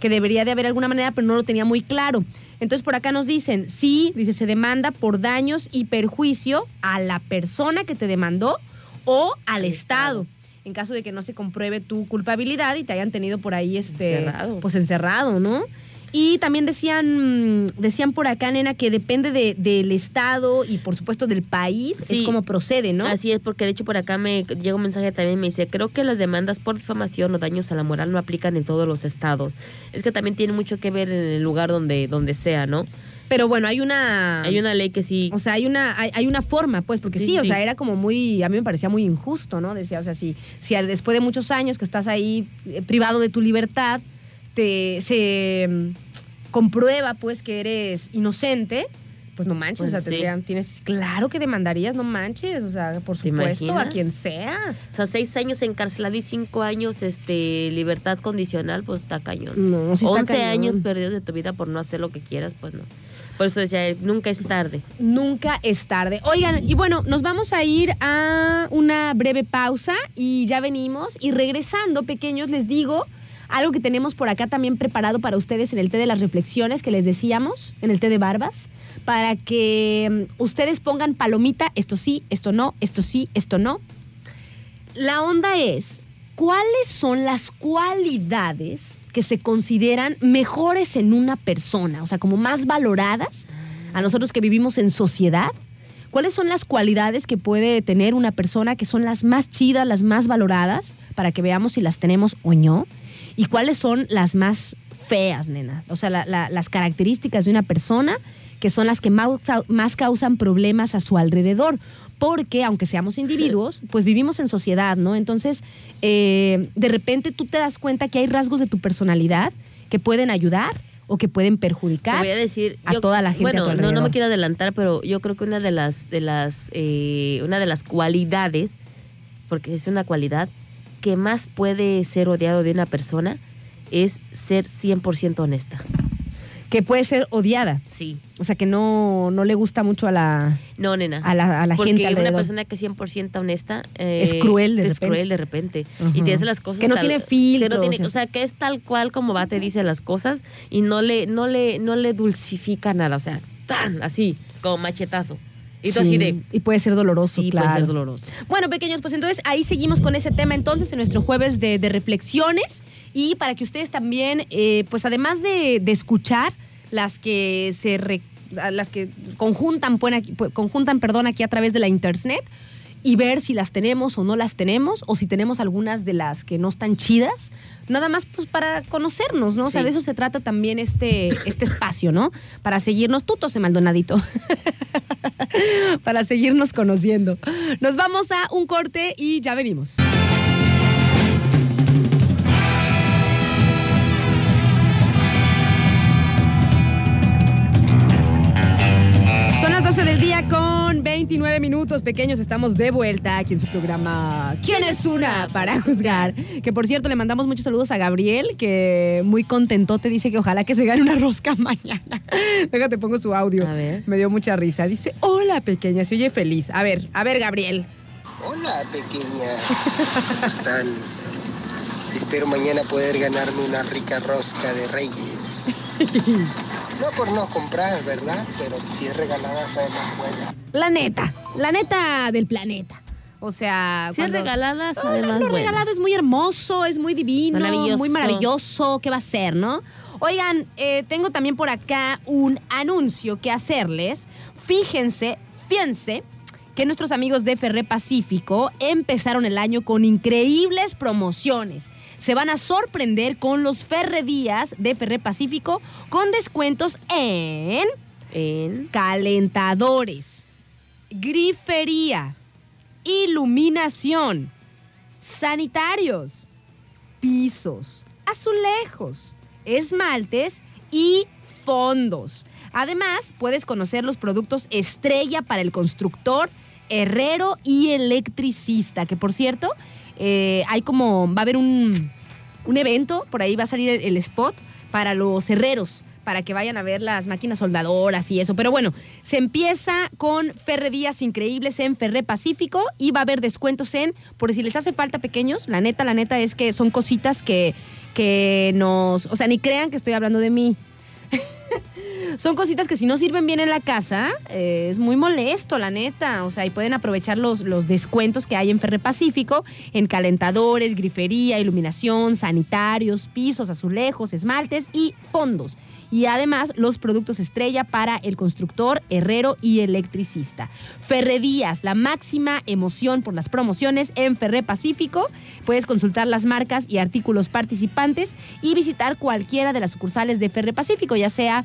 que debería de haber alguna manera, pero no lo tenía muy claro. Entonces por acá nos dicen, sí, dice, se demanda por daños y perjuicio a la persona que te demandó o al Estado. En caso de que no se compruebe tu culpabilidad y te hayan tenido por ahí este Encerrado. pues encerrado, ¿no? Y también decían, decían por acá, nena, que depende de- del estado y por supuesto del país, Sí. es como procede, ¿no? Así es, porque de hecho por acá me llega un mensaje también, me dice, creo que las demandas por difamación o daños a la moral no aplican en todos los estados. Es que también tiene mucho que ver en el lugar donde, donde sea, ¿no? Pero bueno, hay una... Hay una ley que sí... O sea, hay una, hay, hay una forma, pues, porque sí, Sí, o sí. sea, era como muy, a mí me parecía muy injusto, ¿no? Decía, o sea, si, si después de muchos años que estás ahí eh, privado de tu libertad, te, se mm, comprueba, pues, que eres inocente, pues no manches, Pues o sea, sí. tendrían- tienes, claro que demandarías, no manches, o sea, por ¿Te supuesto, a quien sea. O sea, seis años encarcelado y cinco años este libertad condicional, pues está cañón. No, sí está 11 cañón. años perdidos de tu vida por no hacer lo que quieras, pues no. Por eso decía, nunca es tarde. Nunca es tarde. Oigan, y bueno, nos vamos a ir a una breve pausa y ya venimos. Y regresando, pequeños, les digo algo que tenemos por acá también preparado para ustedes en el té de las reflexiones que les decíamos, en el té de barbas, para que mm, ustedes pongan palomita, esto sí, esto no, esto sí, esto no. La onda es, ¿cuáles son las cualidades que se consideran mejores en una persona? O sea, como más valoradas a nosotros que vivimos en sociedad. ¿Cuáles son las cualidades que puede tener una persona que son las más chidas, las más valoradas, para que veamos si las tenemos o no? ¿Y cuáles son las más feas, nena? O sea, la- la- las características de una persona que son las que más, más causan problemas a su alrededor. Porque, aunque seamos individuos, pues vivimos en sociedad, ¿no? Entonces, eh, de repente tú te das cuenta que hay rasgos de tu personalidad que pueden ayudar o que pueden perjudicar. voy a decir a toda la gente a Bueno, tu no, no me quiero adelantar, pero yo creo que una de las de las eh, una de las cualidades, porque es una cualidad que más puede ser odiado de una persona es ser 100% honesta. que puede ser odiada. Sí. O sea, que no, no le gusta mucho a la, No, nena. a la, a la Porque gente una alrededor. persona que es 100% honesta eh, Es cruel de es repente. cruel de repente y te dice las cosas Que no tal- tiene que no filtros, tiene- o sea. o sea que es tal cual como va te dice las cosas y no le no le no le dulcifica nada o sea tan así como machetazo y tú Sí, así de Y puede ser doloroso, sí claro. puede ser doloroso Bueno, pequeños, pues entonces ahí seguimos con ese tema entonces en nuestro jueves de, de reflexiones y para que ustedes también, eh, pues además de, de escuchar las que se re- las que conjuntan, pues, aquí- conjuntan, perdón, aquí a través de la internet y ver si las tenemos o no las tenemos o si tenemos algunas de las que no están chidas. Nada más pues para conocernos, ¿no? O sea, Sí. de eso se trata también este, este espacio, ¿no? Para seguirnos, tú tose Maldonadito. para seguirnos conociendo. Nos vamos a un corte y ya venimos. 12 del día con 29 minutos pequeños. Estamos de vuelta aquí en su programa ¿Quién es una para juzgar? Que por cierto le mandamos muchos saludos a Gabriel, que muy contento te dice que ojalá que se gane una rosca mañana. Déjate, pongo su audio. A ver. Me dio mucha risa. Dice, hola pequeña, se oye feliz. A ver, a ver Gabriel. Hola, pequeñas. ¿Cómo están? Espero mañana poder ganarme una rica rosca de reyes. No por no comprar, ¿verdad? Pero si es regalada, sabe más buena. La neta, la neta del planeta. O sea, si es regalada No, sabe no, más lo bueno. regalado es muy hermoso, es muy divino, Maravilloso. muy maravilloso. ¿Qué va a ser, no? Oigan, eh, tengo también por acá un anuncio que hacerles. Fíjense, fíjense que nuestros amigos de Ferré Pacífico empezaron el año con increíbles promociones. Se van a sorprender con los Ferredías de Ferré Pacífico con descuentos en en calentadores, grifería, iluminación, sanitarios, pisos, azulejos, esmaltes y fondos. Además, puedes conocer los productos estrella para el constructor, herrero y electricista, que por cierto, eh, hay como, va a haber un, un evento, por ahí va a salir el, spot para los herreros, para que vayan a ver las máquinas soldadoras y eso. Pero bueno, se empieza con ferrerías increíbles en Ferré Pacífico y va a haber descuentos en, por si les hace falta pequeños, la neta, la neta es que son cositas que, que nos, o sea, ni crean que estoy hablando de mí. Son cositas que si no sirven bien en la casa, eh, es muy molesto, la neta. O sea, y pueden aprovechar los, los descuentos que hay en Ferre Pacífico, en calentadores, grifería, iluminación, sanitarios, pisos, azulejos, esmaltes y fondos. Y además los productos estrella para el constructor, herrero y electricista. Ferredías, la máxima emoción por las promociones en Ferre Pacífico. Puedes consultar las marcas y artículos participantes y visitar cualquiera de las sucursales de Ferre Pacífico, ya sea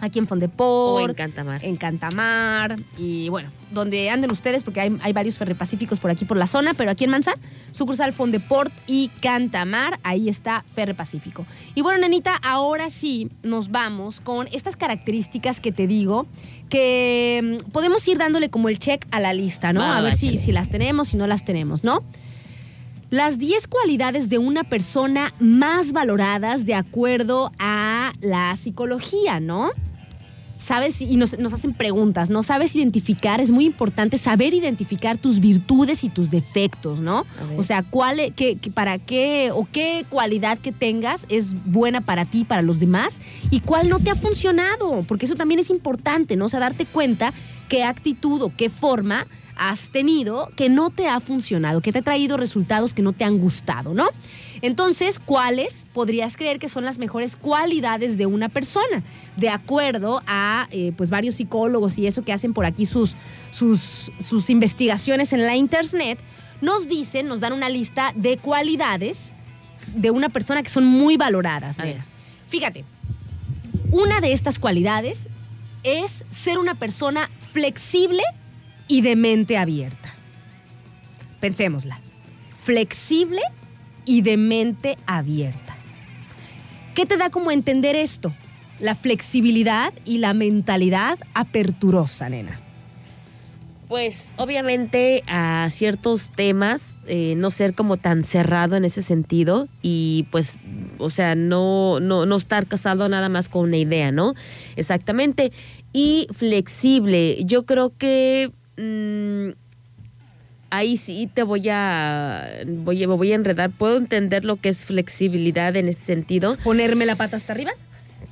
aquí en o Fondeport, en Cantamar. en Cantamar y bueno, donde anden ustedes, porque hay, hay varios ferrepacíficos por aquí por la zona, pero aquí en Manzán, sucursal Fondeport y Cantamar, ahí está Ferre Pacífico. Y bueno, nenita, ahora sí nos vamos con estas características que te digo, que mm, podemos ir dándole como el check a la lista, ¿no? A ver si, si las tenemos, si no las tenemos, ¿no? Las 10 cualidades de una persona más valoradas de acuerdo a la psicología, ¿no? Sabes, y nos, nos hacen preguntas, ¿no? Sabes identificar, es muy importante saber identificar tus virtudes y tus defectos, ¿no? O sea, cuál, e- qué, qué- para qué o qué cualidad que tengas es buena para ti, para los demás, y cuál no te ha funcionado, porque eso también es importante, ¿no? O sea, darte cuenta qué actitud o qué forma has tenido que no te ha funcionado, que te ha traído resultados que no te han gustado, ¿no? Entonces, ¿cuáles podrías creer que son las mejores cualidades de una persona? De acuerdo a eh, pues varios psicólogos y eso que hacen por aquí sus, sus, sus investigaciones en la internet, nos dicen, nos dan una lista de cualidades de una persona que son muy valoradas. Fíjate, una de estas cualidades es ser una persona flexible y de mente abierta. Pensémosla. Flexible y de mente abierta. ¿Qué te da como entender esto? La flexibilidad y la mentalidad aperturosa, nena. Pues obviamente a ciertos temas, eh, no ser como tan cerrado en ese sentido y pues, o sea, no, no, no estar casado nada más con una idea, ¿no? Exactamente. Y flexible. Yo creo que mm, ahí sí te voy a, voy, me voy a enredar. Puedo entender lo que es flexibilidad en ese sentido. ¿Ponerme la pata hasta arriba?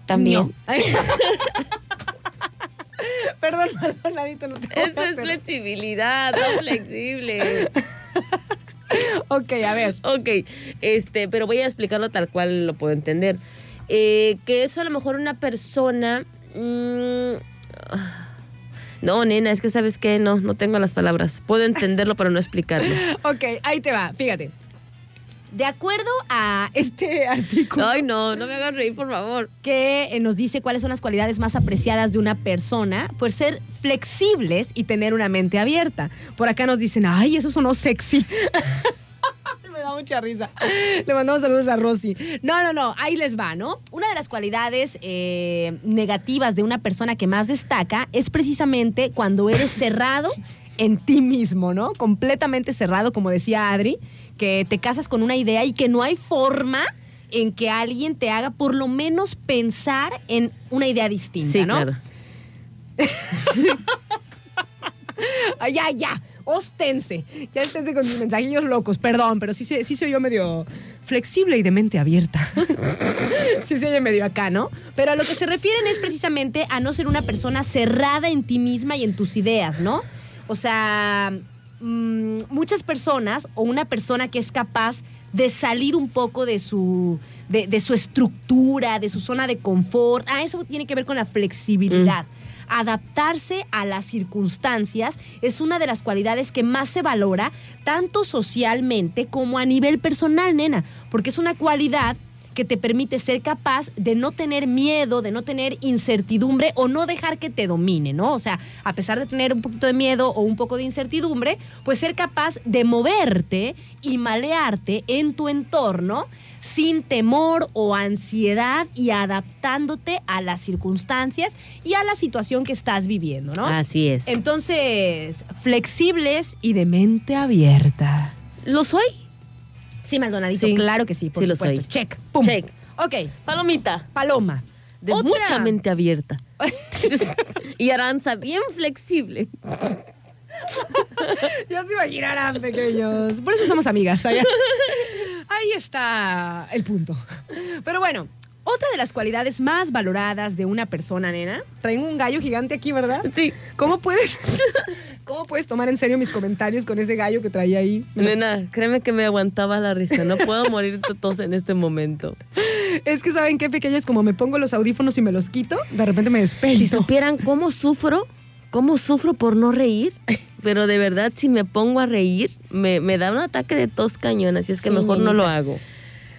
También. No. perdón, perdón, no te voy a Eso es flexibilidad, no flexible. Ok, a ver. Ok, este, pero voy a explicarlo tal cual lo puedo entender. Eh, que eso a lo mejor una persona. mm, no, nena, es que sabes que no, no tengo las palabras. Puedo entenderlo, pero no explicarlo. Ok, ahí te va, fíjate. De acuerdo a este artículo Ay, no, no me hagas reír, por favor. que eh, nos dice cuáles son las cualidades más apreciadas de una persona, pues ser flexibles y tener una mente abierta. Por acá nos dicen, ay, eso sonó sexy. Da mucha risa. Le mandamos saludos a Rosy. No, no, no, ahí les va, ¿no? Una de las cualidades eh, negativas de una persona que más destaca es precisamente cuando eres cerrado en ti mismo, ¿no? Completamente cerrado, como decía Adri, que te casas con una idea y que no hay forma en que alguien te haga por lo menos pensar en una idea distinta, Sí, ¿no? claro. Ay, ya, ya. Ostense. Ya esténse con mis mensajillos locos. Perdón, pero sí, sí soy yo medio flexible y de mente abierta. sí se oye medio acá, ¿no? Pero a lo que se refieren es precisamente a no ser una persona cerrada en ti misma y en tus ideas, ¿no? O sea, mm, muchas personas o una persona que es capaz de salir un poco de su, de, de su estructura, de su zona de confort. Ah, eso tiene que ver con la flexibilidad. Adaptarse a las circunstancias es una de las cualidades que más se valora, tanto socialmente como a nivel personal, nena, porque es una cualidad que te permite ser capaz de no tener miedo, de no tener incertidumbre o no dejar que te domine, ¿no? O sea, a pesar de tener un poquito de miedo o un poco de incertidumbre, pues ser capaz de moverte y malearte en tu entorno sin temor o ansiedad y adaptándote a las circunstancias y a la situación que estás viviendo, ¿no? Así es. Entonces, flexibles y de mente abierta. ¿Lo soy? Sí, Maldonadito, Sí. claro que sí, por Sí lo supuesto. soy. Check. Pum. Check. Ok, Palomita. Paloma. De Otra. mucha mente abierta. y Aranza, bien flexible. Ya se imaginarán, pequeños. Por eso somos amigas. Ahí, ahí está el punto. Pero bueno, otra de las cualidades más valoradas de una persona, nena. Traen un gallo gigante aquí, ¿verdad? Sí. ¿Cómo puedes, ¿Cómo puedes tomar en serio mis comentarios con ese gallo que traía ahí? Nena, créeme que me aguantaba la risa. No puedo morir de tos en este momento. Es que, ¿saben qué, pequeños? Como me pongo los audífonos y me los quito, de repente me Si despecho. supieran cómo sufro, cómo sufro por no reír, pero de verdad si me pongo a reír, me, me da un ataque de tos cañón, así es que Sí, mejor no lo hago.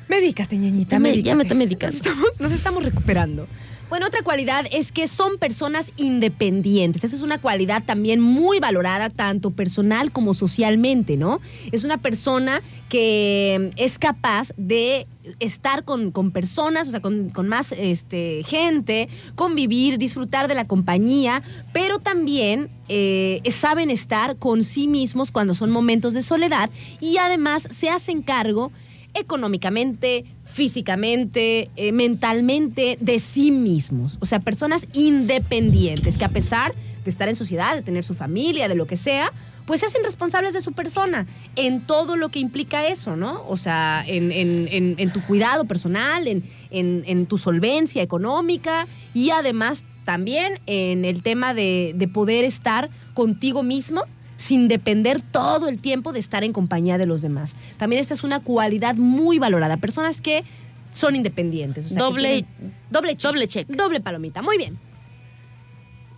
Medícate, ñañita, Ya me- medícate. ya me estoy medicando. Nos estamos, nos estamos recuperando. Bueno, otra cualidad es que son personas independientes. Esa es una cualidad también muy valorada, tanto personal como socialmente, ¿no? Es una persona que es capaz de estar con, con personas, o sea, con, con más este, gente, convivir, disfrutar de la compañía, pero también eh, saben estar con sí mismos cuando son momentos de soledad y además se hacen cargo económicamente, físicamente, eh, mentalmente de sí mismos. O sea, personas independientes que a pesar de estar en sociedad, de tener su familia, de lo que sea, pues se hacen responsables de su persona en todo lo que implica eso, ¿no? O sea, en, en- tu cuidado personal, en tu solvencia económica y además también en el tema de, de poder estar contigo mismo sin depender todo el tiempo de estar en compañía de los demás. También esta es una cualidad muy valorada. Personas que son independientes. o sea, Doble- doble check. doble check. Doble palomita. Muy bien.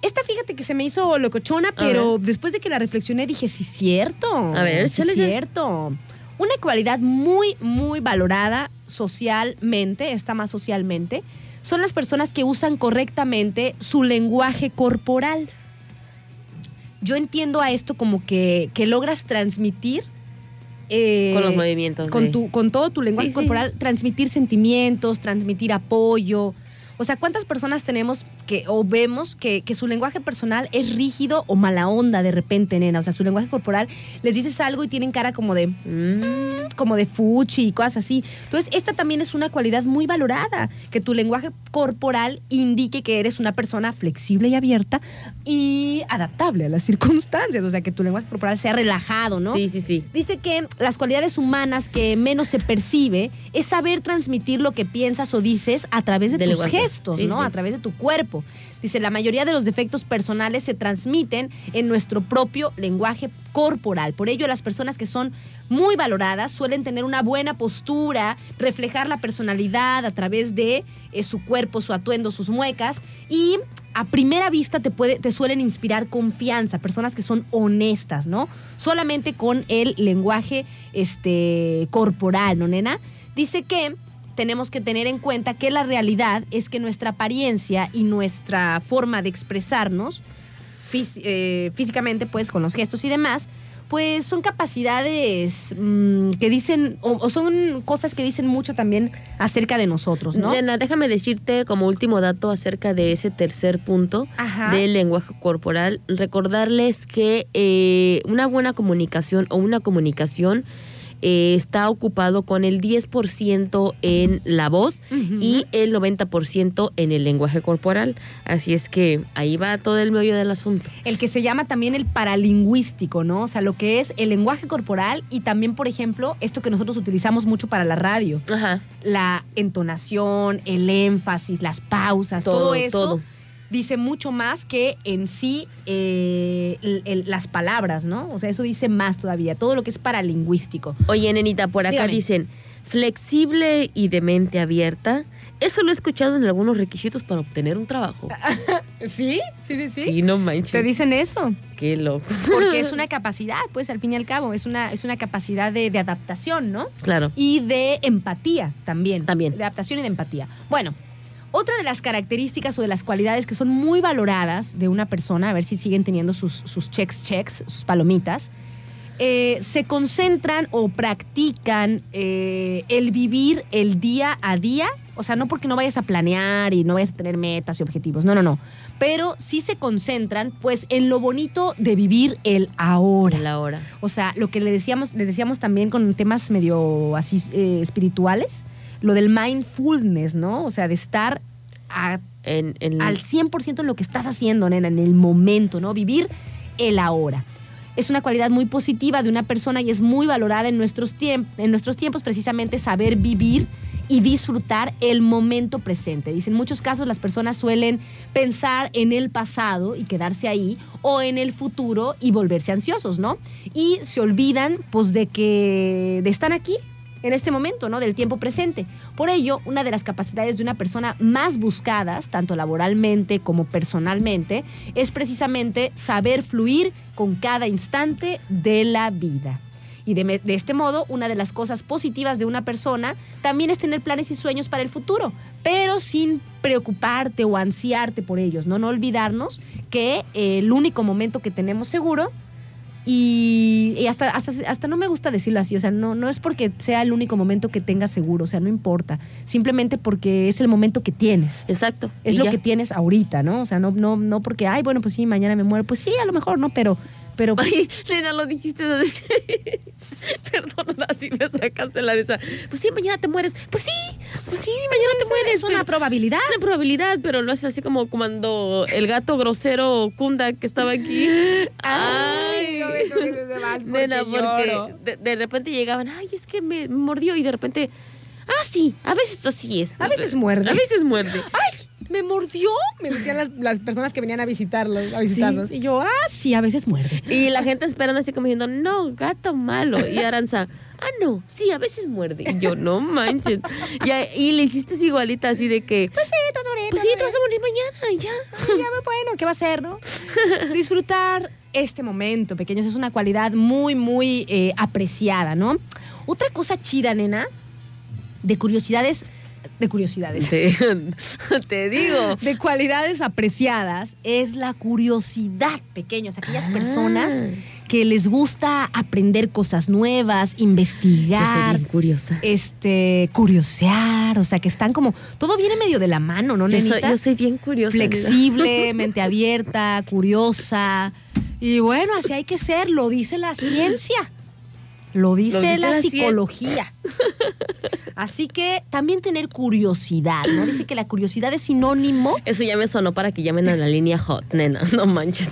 Esta fíjate que se me hizo locochona, pero después de que la reflexioné dije, sí, cierto. A ver, sí, cierto. Una cualidad muy, muy valorada socialmente, está más socialmente, son las personas que usan correctamente su lenguaje corporal. Yo entiendo a esto como que, que logras transmitir. eh, Con los movimientos. con, tu, con todo tu lenguaje Sí, sí. corporal, transmitir sentimientos, transmitir apoyo. O sea, ¿cuántas personas tenemos que, o vemos que, que su lenguaje personal es rígido o mala onda de repente, nena. O sea, su lenguaje corporal, les dices algo y tienen cara como de, Mm, como de fuchi y cosas así. Entonces, esta también es una cualidad muy valorada, que tu lenguaje corporal indique que eres una persona flexible y abierta y adaptable a las circunstancias. O sea, que tu lenguaje corporal sea relajado, ¿no? Sí, sí, sí. Dice que las cualidades humanas que menos se percibe es saber transmitir lo que piensas o dices a través de tus lenguaje. gestos, Sí, ¿no? sí. A través de tu cuerpo. Dice, la mayoría de los defectos personales se transmiten en nuestro propio lenguaje corporal. Por ello, las personas que son muy valoradas suelen tener una buena postura, reflejar la personalidad a través de eh, su cuerpo, su atuendo, sus muecas y a primera vista te, puede, te suelen inspirar confianza, personas que son honestas, ¿no? Solamente con el lenguaje este, corporal, ¿no, nena? Dice que tenemos que tener en cuenta que la realidad es que nuestra apariencia y nuestra forma de expresarnos fís- eh, físicamente, pues con los gestos y demás, pues son capacidades mm, que dicen, o, o son cosas que dicen mucho también acerca de nosotros, ¿no? Déjame decirte como último dato acerca de ese tercer punto Ajá. del lenguaje corporal, recordarles que eh, una buena comunicación o una comunicación eh, está ocupado con el 10% en la voz y el 90% en el lenguaje corporal. Así es que ahí va todo el meollo del asunto. el que se llama también el paralingüístico, ¿no? O sea, lo que es el lenguaje corporal y también, por ejemplo, esto que nosotros utilizamos mucho para la radio, Ajá. la entonación, el énfasis, las pausas, todo, Todo, eso todo. Dice mucho más que en sí eh, el- el- las palabras, ¿no? O sea, eso dice más todavía, todo lo que es paralingüístico. Oye, nenita, por acá Dígame. dicen flexible y de mente abierta. Eso lo he escuchado en algunos requisitos para obtener un trabajo. ¿Sí? Sí, sí, Sí, no manches. Te dicen eso. Qué loco. Porque es una capacidad, pues al fin y al cabo, es una, es una capacidad de, de adaptación, ¿no? Claro. Y de empatía también. También. De adaptación y de empatía. Bueno, otra de las características o de las cualidades que son muy valoradas de una persona, a ver si siguen teniendo sus, sus checks, checks, sus palomitas, eh, se concentran o practican eh, el vivir el día a día. O sea, no porque no vayas a planear y no vayas a tener metas y objetivos, no, no, no. Pero sí se concentran, pues, en lo bonito de vivir el ahora. La hora. O sea, lo que le decíamos, les decíamos también con temas medio así eh, espirituales, lo del mindfulness, ¿no? O sea, de estar a- En, en- al 100% en lo que estás haciendo, nena, en el momento, ¿no? Vivir el ahora. Es una cualidad muy positiva de una persona y es muy valorada en nuestros, en nuestros tiempos, precisamente saber vivir y disfrutar el momento presente. Dice, en muchos casos las personas suelen pensar en el pasado y quedarse ahí o en el futuro y volverse ansiosos, ¿no? Y se olvidan pues de que de están aquí en este momento, ¿no? Del tiempo presente. Por ello, una de las capacidades de una persona más buscadas, tanto laboralmente como personalmente, es precisamente saber fluir con cada instante de la vida. Y de, este modo, una de las cosas positivas de una persona también es tener planes y sueños para el futuro, pero sin preocuparte o ansiarte por ellos, ¿no? No olvidarnos que el único momento que tenemos seguro y, y hasta, hasta, hasta no me gusta decirlo así, o sea, no, no es porque sea el único momento que tengas seguro, o sea, no importa, simplemente porque es el momento que tienes. Exacto. Es lo ya. que tienes ahorita, ¿no? O sea, no, no, no porque, ay, bueno, pues sí, mañana me muero. Pues sí, a lo mejor, ¿no? Pero, pero Ay, nena, lo dijiste. Perdón, así me sacaste la risa. Pues sí, mañana te mueres. Pues sí, pues sí, mañana te mueres. es una probabilidad. Es una probabilidad, pero lo haces así como cuando el gato grosero Kunda que estaba aquí. Ay, no me toques ese vals porque Nena, porque de, de repente llegaban, ay, es que me mordió y de repente, ah, sí, a veces así es. A veces muerde. A veces muerde. ¡Ay! ¿Me mordió? Me decían las, las personas que venían a visitarlos, a visitarnos. Y yo, ah, sí, a veces muerde. Y la gente esperando así como diciendo, no, gato malo. Y Aranza, ah, no, sí, a veces muerde. Y yo, no manches. Y, le hiciste igualita así de que, Pues sí, te vas a morir. pues sí, te vas a morir mañana ya. Ay, ya, bueno, ¿qué va a hacer, no? Disfrutar este momento, pequeños, es una cualidad muy, muy eh, apreciada, ¿no? Otra cosa chida, nena, de curiosidades, de curiosidades, Te, te digo. de cualidades apreciadas, es la curiosidad, pequeños, aquellas Ah. personas que les gusta aprender cosas nuevas, Yo soy investigar, bien curiosa. este, curiosear, o sea, que están como, todo viene medio de la mano, ¿no, Yo soy, yo soy bien curiosa. Flexible, mente abierta, curiosa. Y bueno, así hay que ser, lo dice la ciencia. Lo dice, dice la, psicología. Así que también tener curiosidad, ¿no? Dice que la curiosidad es sinónimo Eso ya me sonó para que llamen a la línea hot, nena. No manches.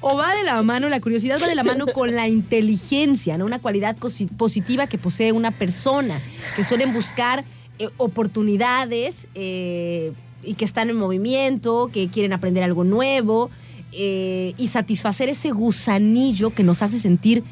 o va de la mano, la curiosidad va de la mano con la inteligencia, ¿no? Una cualidad positiva que posee una persona, que suelen buscar eh, oportunidades eh, y que están en movimiento, que quieren aprender algo nuevo eh, y satisfacer ese gusanillo que nos hace sentir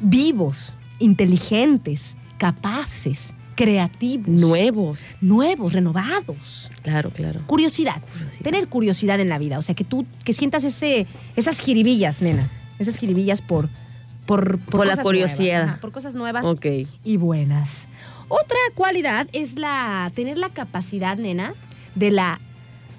vivos, inteligentes, capaces, creativos, Nuevos. nuevos, renovados. Claro, claro. Curiosidad. Curiosidad. Tener curiosidad en la vida. O sea, que tú que sientas ese, esas jiribillas, nena. Esas jiribillas por, por, Por la cosas curiosidad. nuevas, ajá, por cosas nuevas Ok. y buenas. Otra cualidad es la tener la capacidad, nena, de la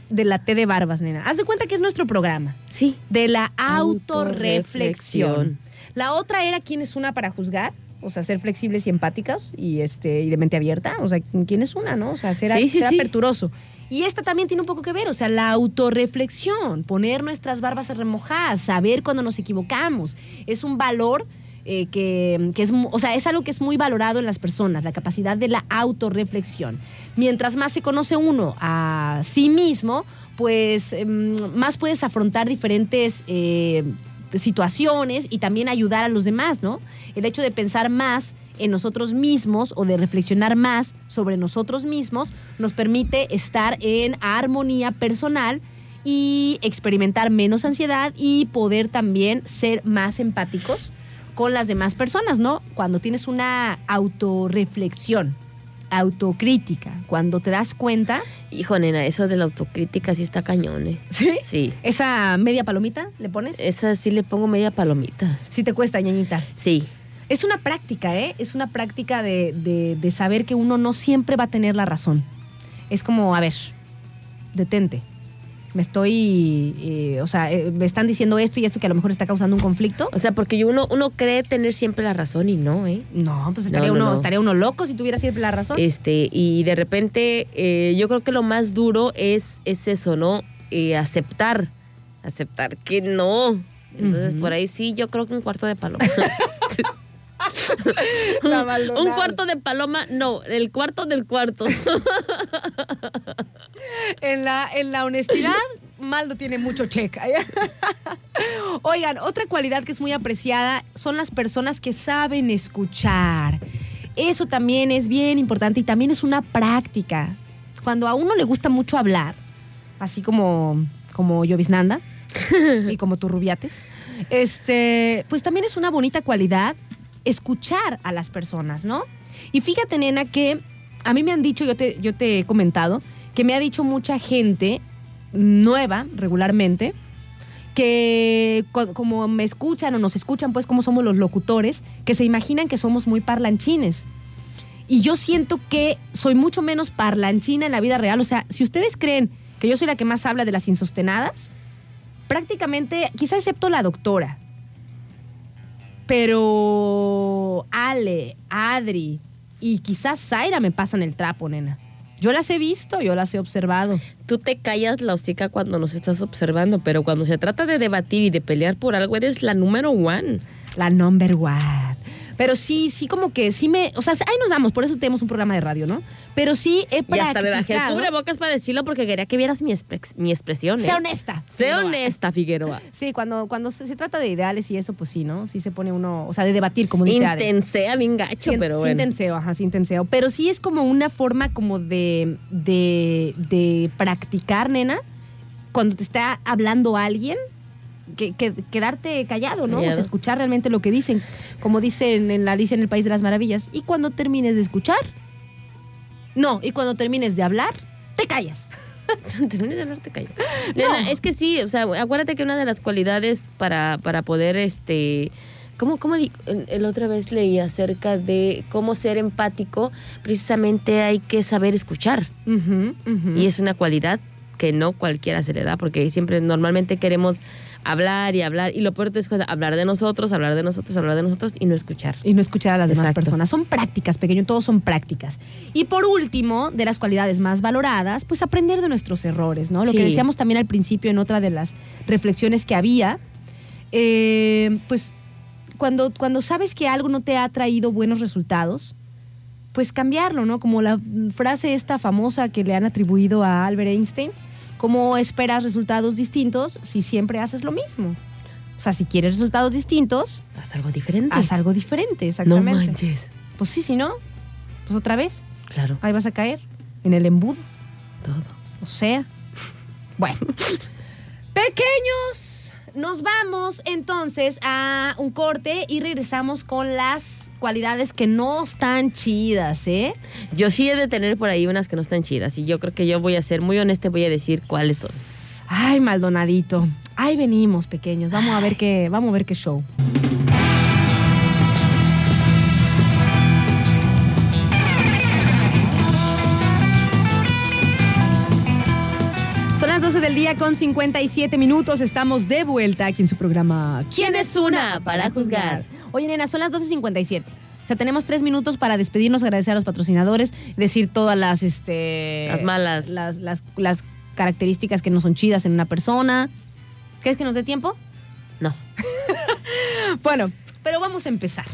de la T de barbas, nena. Haz de cuenta que es nuestro programa. Sí. De la autorreflexión. La otra era quién es una para juzgar. O sea, ser flexibles y empáticos y, este, y de mente abierta. O sea, quién es una, ¿no? O sea, ser, Sí, sí, ser sí. aperturoso. Y esta también tiene un poco que ver, o sea, la autorreflexión, poner nuestras barbas a remojar, saber cuando nos equivocamos. Es un valor eh, que, que es, o sea, es algo que es muy valorado en las personas, la capacidad de la autorreflexión. Mientras más se conoce uno a sí mismo, pues em, más puedes afrontar diferentes eh, situaciones y también ayudar a los demás, ¿no? El hecho de pensar más en nosotros mismos o de reflexionar más sobre nosotros mismos nos permite estar en armonía personal y experimentar menos ansiedad y poder también ser más empáticos con las demás personas, ¿no? Cuando tienes una autorreflexión, autocrítica, cuando te das cuenta, Hijo, nena, eso de la autocrítica sí está cañón, ¿eh? ¿sí? Sí. Esa media palomita le pones, Esa sí le pongo media palomita. sí te cuesta, ñañita. Sí. Es una práctica, ¿eh? Es una práctica de, de- de saber que uno no siempre va a tener la razón. Es como, a ver, detente. Me estoy, eh, o sea, eh, me están diciendo esto y esto que a lo mejor está causando un conflicto. O sea, porque uno, uno cree tener siempre la razón y no, ¿eh? No, pues estaría, No, no, uno, no. estaría uno loco si tuviera siempre la razón. Este, y de repente, eh, yo creo que lo más duro es, es eso, ¿no? Aceptar. Aceptar que no. Entonces, por ahí sí, yo creo que un cuarto de paloma. Un cuarto de paloma, no, el cuarto del cuarto. En la, en la honestidad, Maldo tiene mucho check. Oigan, otra cualidad que es muy apreciada son las personas que saben escuchar. Eso también es bien importante y también es una práctica. Cuando a uno le gusta mucho hablar, así como, como y como tus rubiates, este, pues también es una bonita cualidad escuchar a las personas, ¿no? Y fíjate, nena, que a mí me han dicho, yo te, yo te he comentado, que me ha dicho mucha gente nueva regularmente, que co- como me escuchan o nos escuchan, pues como somos los locutores, que se imaginan que somos muy parlanchines. Y yo siento que soy mucho menos parlanchina en la vida real. O sea, si ustedes creen que yo soy la que más habla de las insostenadas, prácticamente, quizá excepto la doctora, pero Ale, Adri y quizás Zaira me pasan el trapo, nena. Yo las he visto, yo las he observado. Tú te callas la hocica cuando nos estás observando, pero cuando se trata de debatir y de pelear por algo, eres la número one. La number one. Pero sí, sí, como que sí me. O sea, ahí nos damos, por eso tenemos un programa de radio, ¿no? Pero sí he Y hasta me bajé el practicado- cubrebocas para decirlo porque quería que vieras mi, mi expresión. ¿eh? Sé honesta. Figueroa. honesta, Figueroa. Sí, cuando, cuando se, se trata de ideales y eso, pues sí, ¿no? Sí se pone uno. O sea, de debatir, como dice Ade. Intensea bien gacho, Sí, pero sí bueno. intenseo, ajá, sí intenseo. Pero sí es como una forma como de, de, de practicar, nena, cuando te está hablando alguien, que, que- quedarte callado, ¿no? O Callado. sea, escuchar realmente lo que dicen, como dicen en la Alicia en el País de las Maravillas. Y cuando termines de escuchar, no, y cuando termines de hablar, te callas. Termines de hablar, te callas. Nena, es que sí, o sea, acuérdate que una de las cualidades para, para poder, este... ¿Cómo, cómo di- el el otra vez leí acerca de cómo ser empático? Precisamente hay que saber escuchar. Y es una cualidad que no cualquiera se le da, porque siempre normalmente queremos hablar y hablar. Y lo peor es hablar de nosotros, hablar de nosotros, hablar de nosotros y no escuchar. y no escuchar a las demás personas. Son prácticas, pequeño, todos son prácticas. Y por último, de las cualidades más valoradas, pues aprender de nuestros errores, ¿no? Lo que decíamos también al principio en otra de las reflexiones que había, eh, pues cuando, cuando sabes que algo no te ha traído buenos resultados, pues cambiarlo, ¿no? Como la frase esta famosa que le han atribuido a Albert Einstein, ¿cómo esperas resultados distintos si siempre haces lo mismo? O sea, si quieres resultados distintos, Haz algo diferente. haz algo diferente, no exactamente. manches. Pues sí, si no, pues otra vez, Claro, ahí vas a caer en el embudo. todo. O sea, bueno. Pequeños, nos vamos entonces a un corte y regresamos con las cualidades que no están chidas, ¿eh? Yo sí he de tener por ahí unas que no están chidas y yo creo que yo voy a ser muy honesta y voy a decir cuáles son. Ay, Maldonadito. Ahí venimos, pequeños. Vamos a ver qué, vamos a ver qué show. Son las 12 del día con 57 minutos. Estamos de vuelta aquí en su programa ¿Quién es una para juzgar? Oye, nena, son las 12.57. O sea, tenemos tres minutos para despedirnos, agradecer a los patrocinadores, decir todas las, este... Las malas. Las, las, las características que no son chidas en una persona. ¿Crees que nos dé tiempo? No. Bueno, pero vamos a empezar.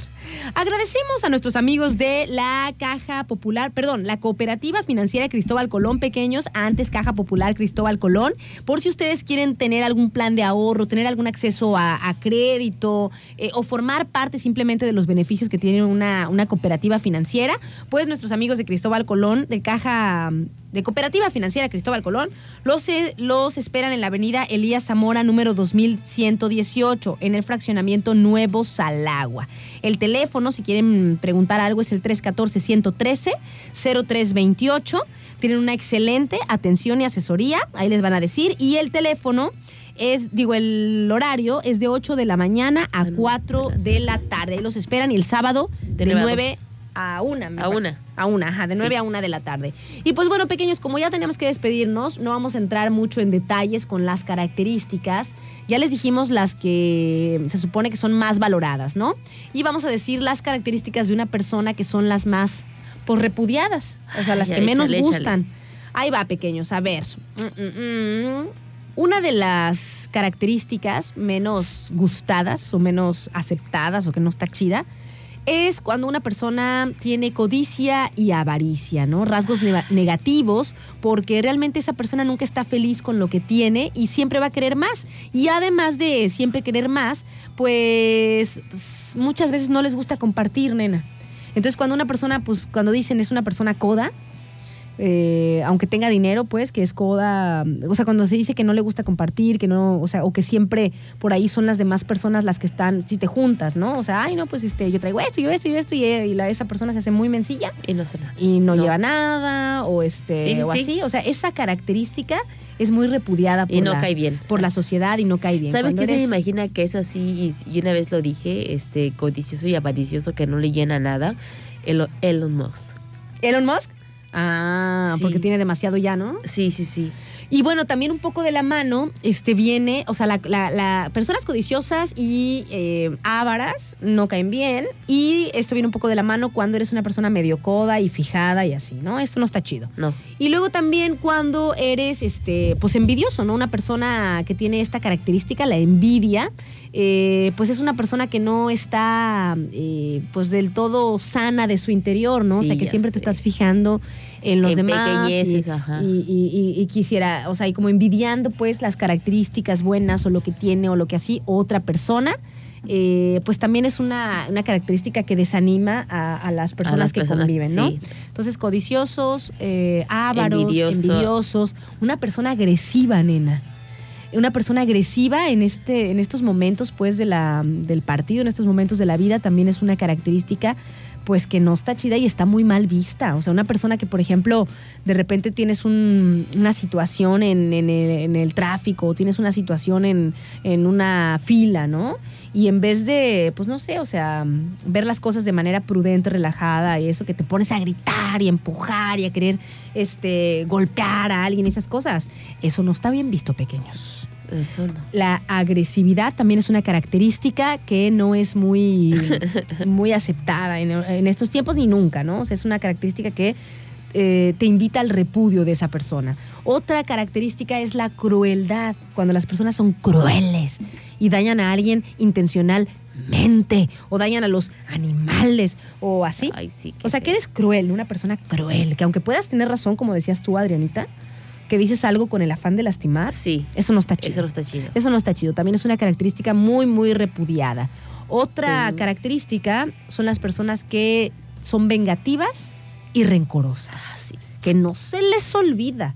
Agradecemos a nuestros amigos de la Caja Popular, perdón, la Cooperativa Financiera Cristóbal Colón Pequeños, antes Caja Popular Cristóbal Colón, por si ustedes quieren tener algún plan de ahorro, tener algún acceso a, crédito eh, o formar parte simplemente de los beneficios que tiene una cooperativa financiera, pues nuestros amigos de Cristóbal Colón, de Caja de Cooperativa Financiera Cristóbal Colón, los, eh, los esperan en la avenida Elías Zamora número 2118, en el fraccionamiento Nuevo Salagua. El teléfono, si quieren preguntar algo, es el 314-113-0328. Tienen una excelente atención y asesoría, ahí les van a decir. Y el teléfono es, digo, el horario es de 8 de la mañana a 4 de la tarde. Ahí los esperan y el sábado de, De nueve a 9 dos. A 1. A una. A una, ajá, de 9 Sí. a 1 de la tarde. Y pues bueno, pequeños, como ya tenemos que despedirnos, no vamos a entrar mucho en detalles con las características. Ya les dijimos las que se supone que son más valoradas, ¿no? Y vamos a decir las características de una persona que son las más, pues, repudiadas. O sea, las Ay, que menos échale, gustan. Ahí va, pequeños, a ver. Mm, mm, mm. Una de las características menos gustadas o menos aceptadas o que no está chida es cuando una persona tiene codicia y avaricia, ¿no? Rasgos nega- negativos, porque realmente esa persona nunca está feliz con lo que tiene y siempre va a querer más. Y además de siempre querer más, pues muchas veces no les gusta compartir, nena. Entonces cuando una persona, pues cuando dicen es una persona coda, eh, aunque tenga dinero, pues, que es coda, o sea, cuando se dice que no le gusta compartir, que no, o sea, o que siempre por ahí son las demás personas las que están, si te juntas, ¿no? O sea, ay, no, pues, este, yo traigo esto, yo esto, yo esto, y, y la, esa persona se hace muy mencilla Y no sé nada. y no, No. lleva nada, o este, Sí, o sí. así, o sea, esa característica es muy repudiada por, Y no la, cae bien. por la sociedad y no cae bien. ¿Sabes qué se imagina que es así? Y, y una vez lo dije, este codicioso y avaricioso que no le llena nada. Elo- Elon Musk. Elon Musk? Ah, Sí. porque tiene demasiado ya, ¿no? Sí, sí, sí. Y bueno, también un poco de la mano este, viene, o sea, la, la- la- personas codiciosas y eh, ávaras no caen bien. Y esto viene un poco de la mano cuando eres una persona medio coda y fijada y así, ¿no? Esto no está chido. No. Y luego también cuando eres, este, pues envidioso, ¿no? Una persona que tiene esta característica, la envidia, eh, pues es una persona que no está, eh, pues del todo sana de su interior, ¿no? o sea, que siempre te estás fijando en los En demás. y- ajá. y, y- y- quisiera, o sea, y como envidiando pues las características buenas o lo que tiene o lo que así otra persona. eh, pues también es una, una característica que desanima a, a las personas las que personas, conviven, ¿no? sí. Entonces, codiciosos, eh, ávaros, Envidioso. envidiosos, una persona agresiva, nena. Una persona agresiva en este, en estos momentos, pues, de la, del partido, en estos momentos de la vida, también es una característica, pues, que no está chida y está muy mal vista. O sea, una persona que, por ejemplo, de repente tienes un- una situación en, en el, en el tráfico, o tienes una situación en, en una fila, ¿no? Y en vez de, pues no sé, o sea, ver las cosas de manera prudente, relajada y eso, que te pones a gritar y a empujar y a querer este, golpear a alguien, esas cosas, eso no está bien visto, pequeños. Eso no. La agresividad también es una característica que no es muy, muy aceptada en, en estos tiempos ni nunca, ¿no? O sea, es una característica que eh, te invita al repudio de esa persona. Otra característica es la crueldad, cuando las personas son crueles y dañan a alguien intencionalmente o dañan a los animales o así. Ay, sí. O sea, que eres cruel, una persona cruel, que aunque puedas tener razón, como decías tú, Adrianita, que dices algo con el afán de lastimar, Sí, eso no está chido. eso no está chido. Eso no está chido. También es una característica muy, muy repudiada. Otra Sí. característica son las personas que son vengativas y rencorosas, Sí. que no se les olvida.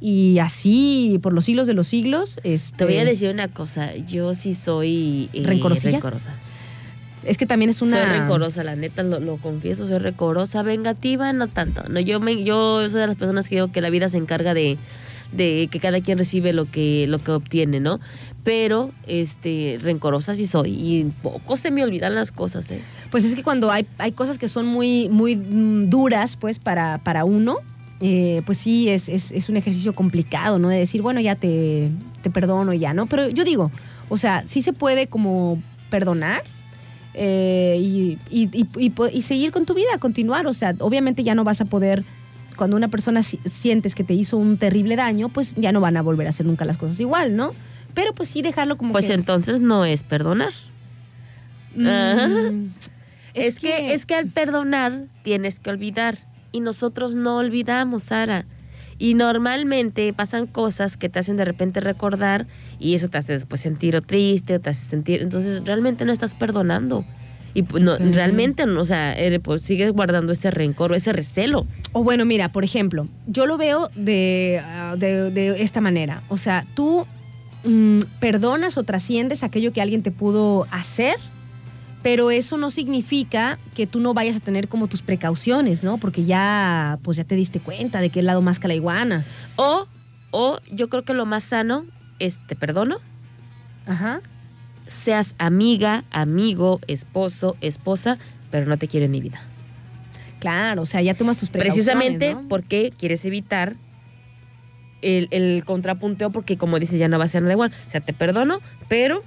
Y así, por los siglos de los siglos, este, Te voy a decir una cosa, yo sí soy eh, rencorosa. Es que también es una... Soy rencorosa, la neta, lo, lo confieso, soy rencorosa, vengativa, no tanto. No, yo me, yo soy de las personas que digo que la vida se encarga de, de que cada quien recibe lo que, lo que obtiene, ¿no? Pero, este, rencorosa sí soy. Y poco se me olvidan las cosas, ¿eh? Pues es que cuando hay, hay cosas que son muy, muy mm, duras, pues, para, para uno, eh, pues sí, es, es, es un ejercicio complicado, ¿no? De decir, bueno, ya te, te perdono, ya, ¿no? Pero yo digo, o sea, sí se puede como perdonar eh, y, y- y- seguir con tu vida, continuar. O sea, obviamente ya no vas a poder, cuando una persona si- sientes que te hizo un terrible daño, pues ya no van a volver a hacer nunca las cosas igual, ¿no? Pero pues sí dejarlo como Pues que... entonces no es perdonar. Ajá. Mm, Es, que, es que al perdonar tienes que olvidar. Y nosotros no olvidamos, Sara. Y normalmente pasan cosas que te hacen de repente recordar y eso te hace después sentir o triste o te hace sentir. Entonces realmente no estás perdonando. Y pues, no, realmente, no, o sea, pues, sigues guardando ese rencor o ese recelo. O bueno, mira, por ejemplo, yo lo veo de, ah, de- de esta manera. O sea, tú mm, perdonas o trasciendes aquello que alguien te pudo hacer, pero eso no significa que tú no vayas a tener como tus precauciones, ¿no? Porque ya, pues ya te diste cuenta de qué lado más que la iguana. O, o yo creo que lo más sano es te perdono, Ajá. seas amiga, amigo, esposo, esposa, pero no te quiero en mi vida. Claro, o sea, ya tomas tus precauciones. Precisamente ¿no? porque quieres evitar el, el contrapunteo, porque como dices, ya no va a ser nada igual. O sea, te perdono, pero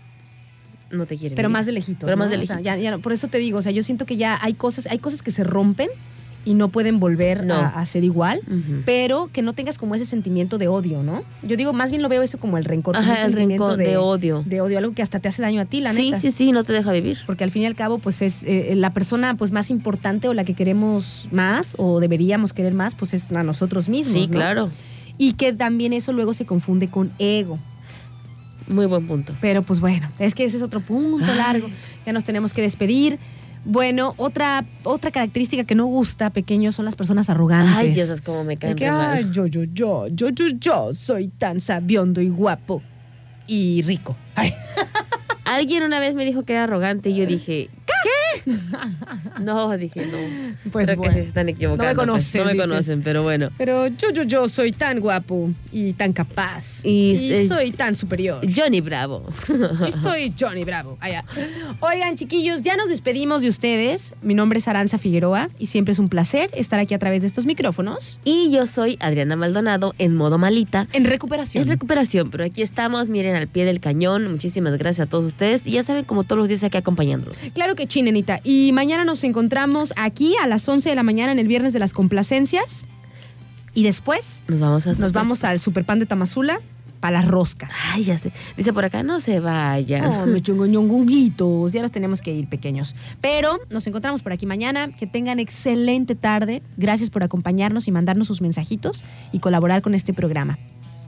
no te quiero. en Pero más de lejitos. Pero más de O sea, lejitos. ya- ya no- por eso te digo, o sea, yo siento que ya hay cosas, hay cosas que se rompen y no pueden volver No. a, a ser igual. Pero que no tengas como ese sentimiento de odio, ¿no? Yo digo, más bien lo veo eso como el rencor, como Ajá, el rencor de, odio. de odio, algo que hasta te hace daño a ti, la Sí, neta. sí, sí, no te deja vivir. Porque al fin y al cabo, pues es eh, la persona pues más importante o la que queremos más o deberíamos querer más, pues es a nosotros mismos. Sí, ¿no? claro. Y que también eso luego se confunde con ego. Muy buen punto. Pero pues bueno, es que ese es otro punto Ay. largo. Ya nos tenemos que despedir. Bueno, otra, otra característica que no gusta, pequeños, son las personas arrogantes. Ay, Dios, es como me caen que, re mal. "Ay, yo, yo, yo, yo, yo, yo soy tan sabiondo y guapo y rico. Ay, Alguien una vez me dijo que era arrogante y yo dije. No, dije, no. pues Creo bueno. que se están equivocando. pues. conocen, no me conocen, pero bueno. Pero yo, yo, yo soy tan guapo y tan capaz. Y, Y, eh, soy tan superior. Johnny Bravo. Y soy Johnny Bravo. Allá. Oigan, chiquillos, ya nos despedimos de ustedes. Mi nombre es Aranza Figueroa y siempre es un placer estar aquí a través de estos micrófonos Y yo soy Adriana Maldonado en modo malita. en recuperación. Es recuperación, pero aquí estamos, miren, al pie del cañón. Muchísimas gracias a todos ustedes. Y ya saben, como todos los días aquí acompañándolos. Claro que chinenita. Y mañana nos encontramos aquí a las 11 de la mañana en el Viernes de las Complacencias. Y después Nos vamos a... nos vamos al Super Pan de Tamazula para las roscas. Ay, ya sé. Dice por acá, no se vayan. Oh, chongoñongunguitos. Ya nos tenemos que ir, pequeños. Pero nos encontramos por aquí mañana. Que tengan excelente tarde. Gracias por acompañarnos y mandarnos sus mensajitos y colaborar con este programa.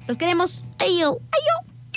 Los queremos. Ayo. Ayo.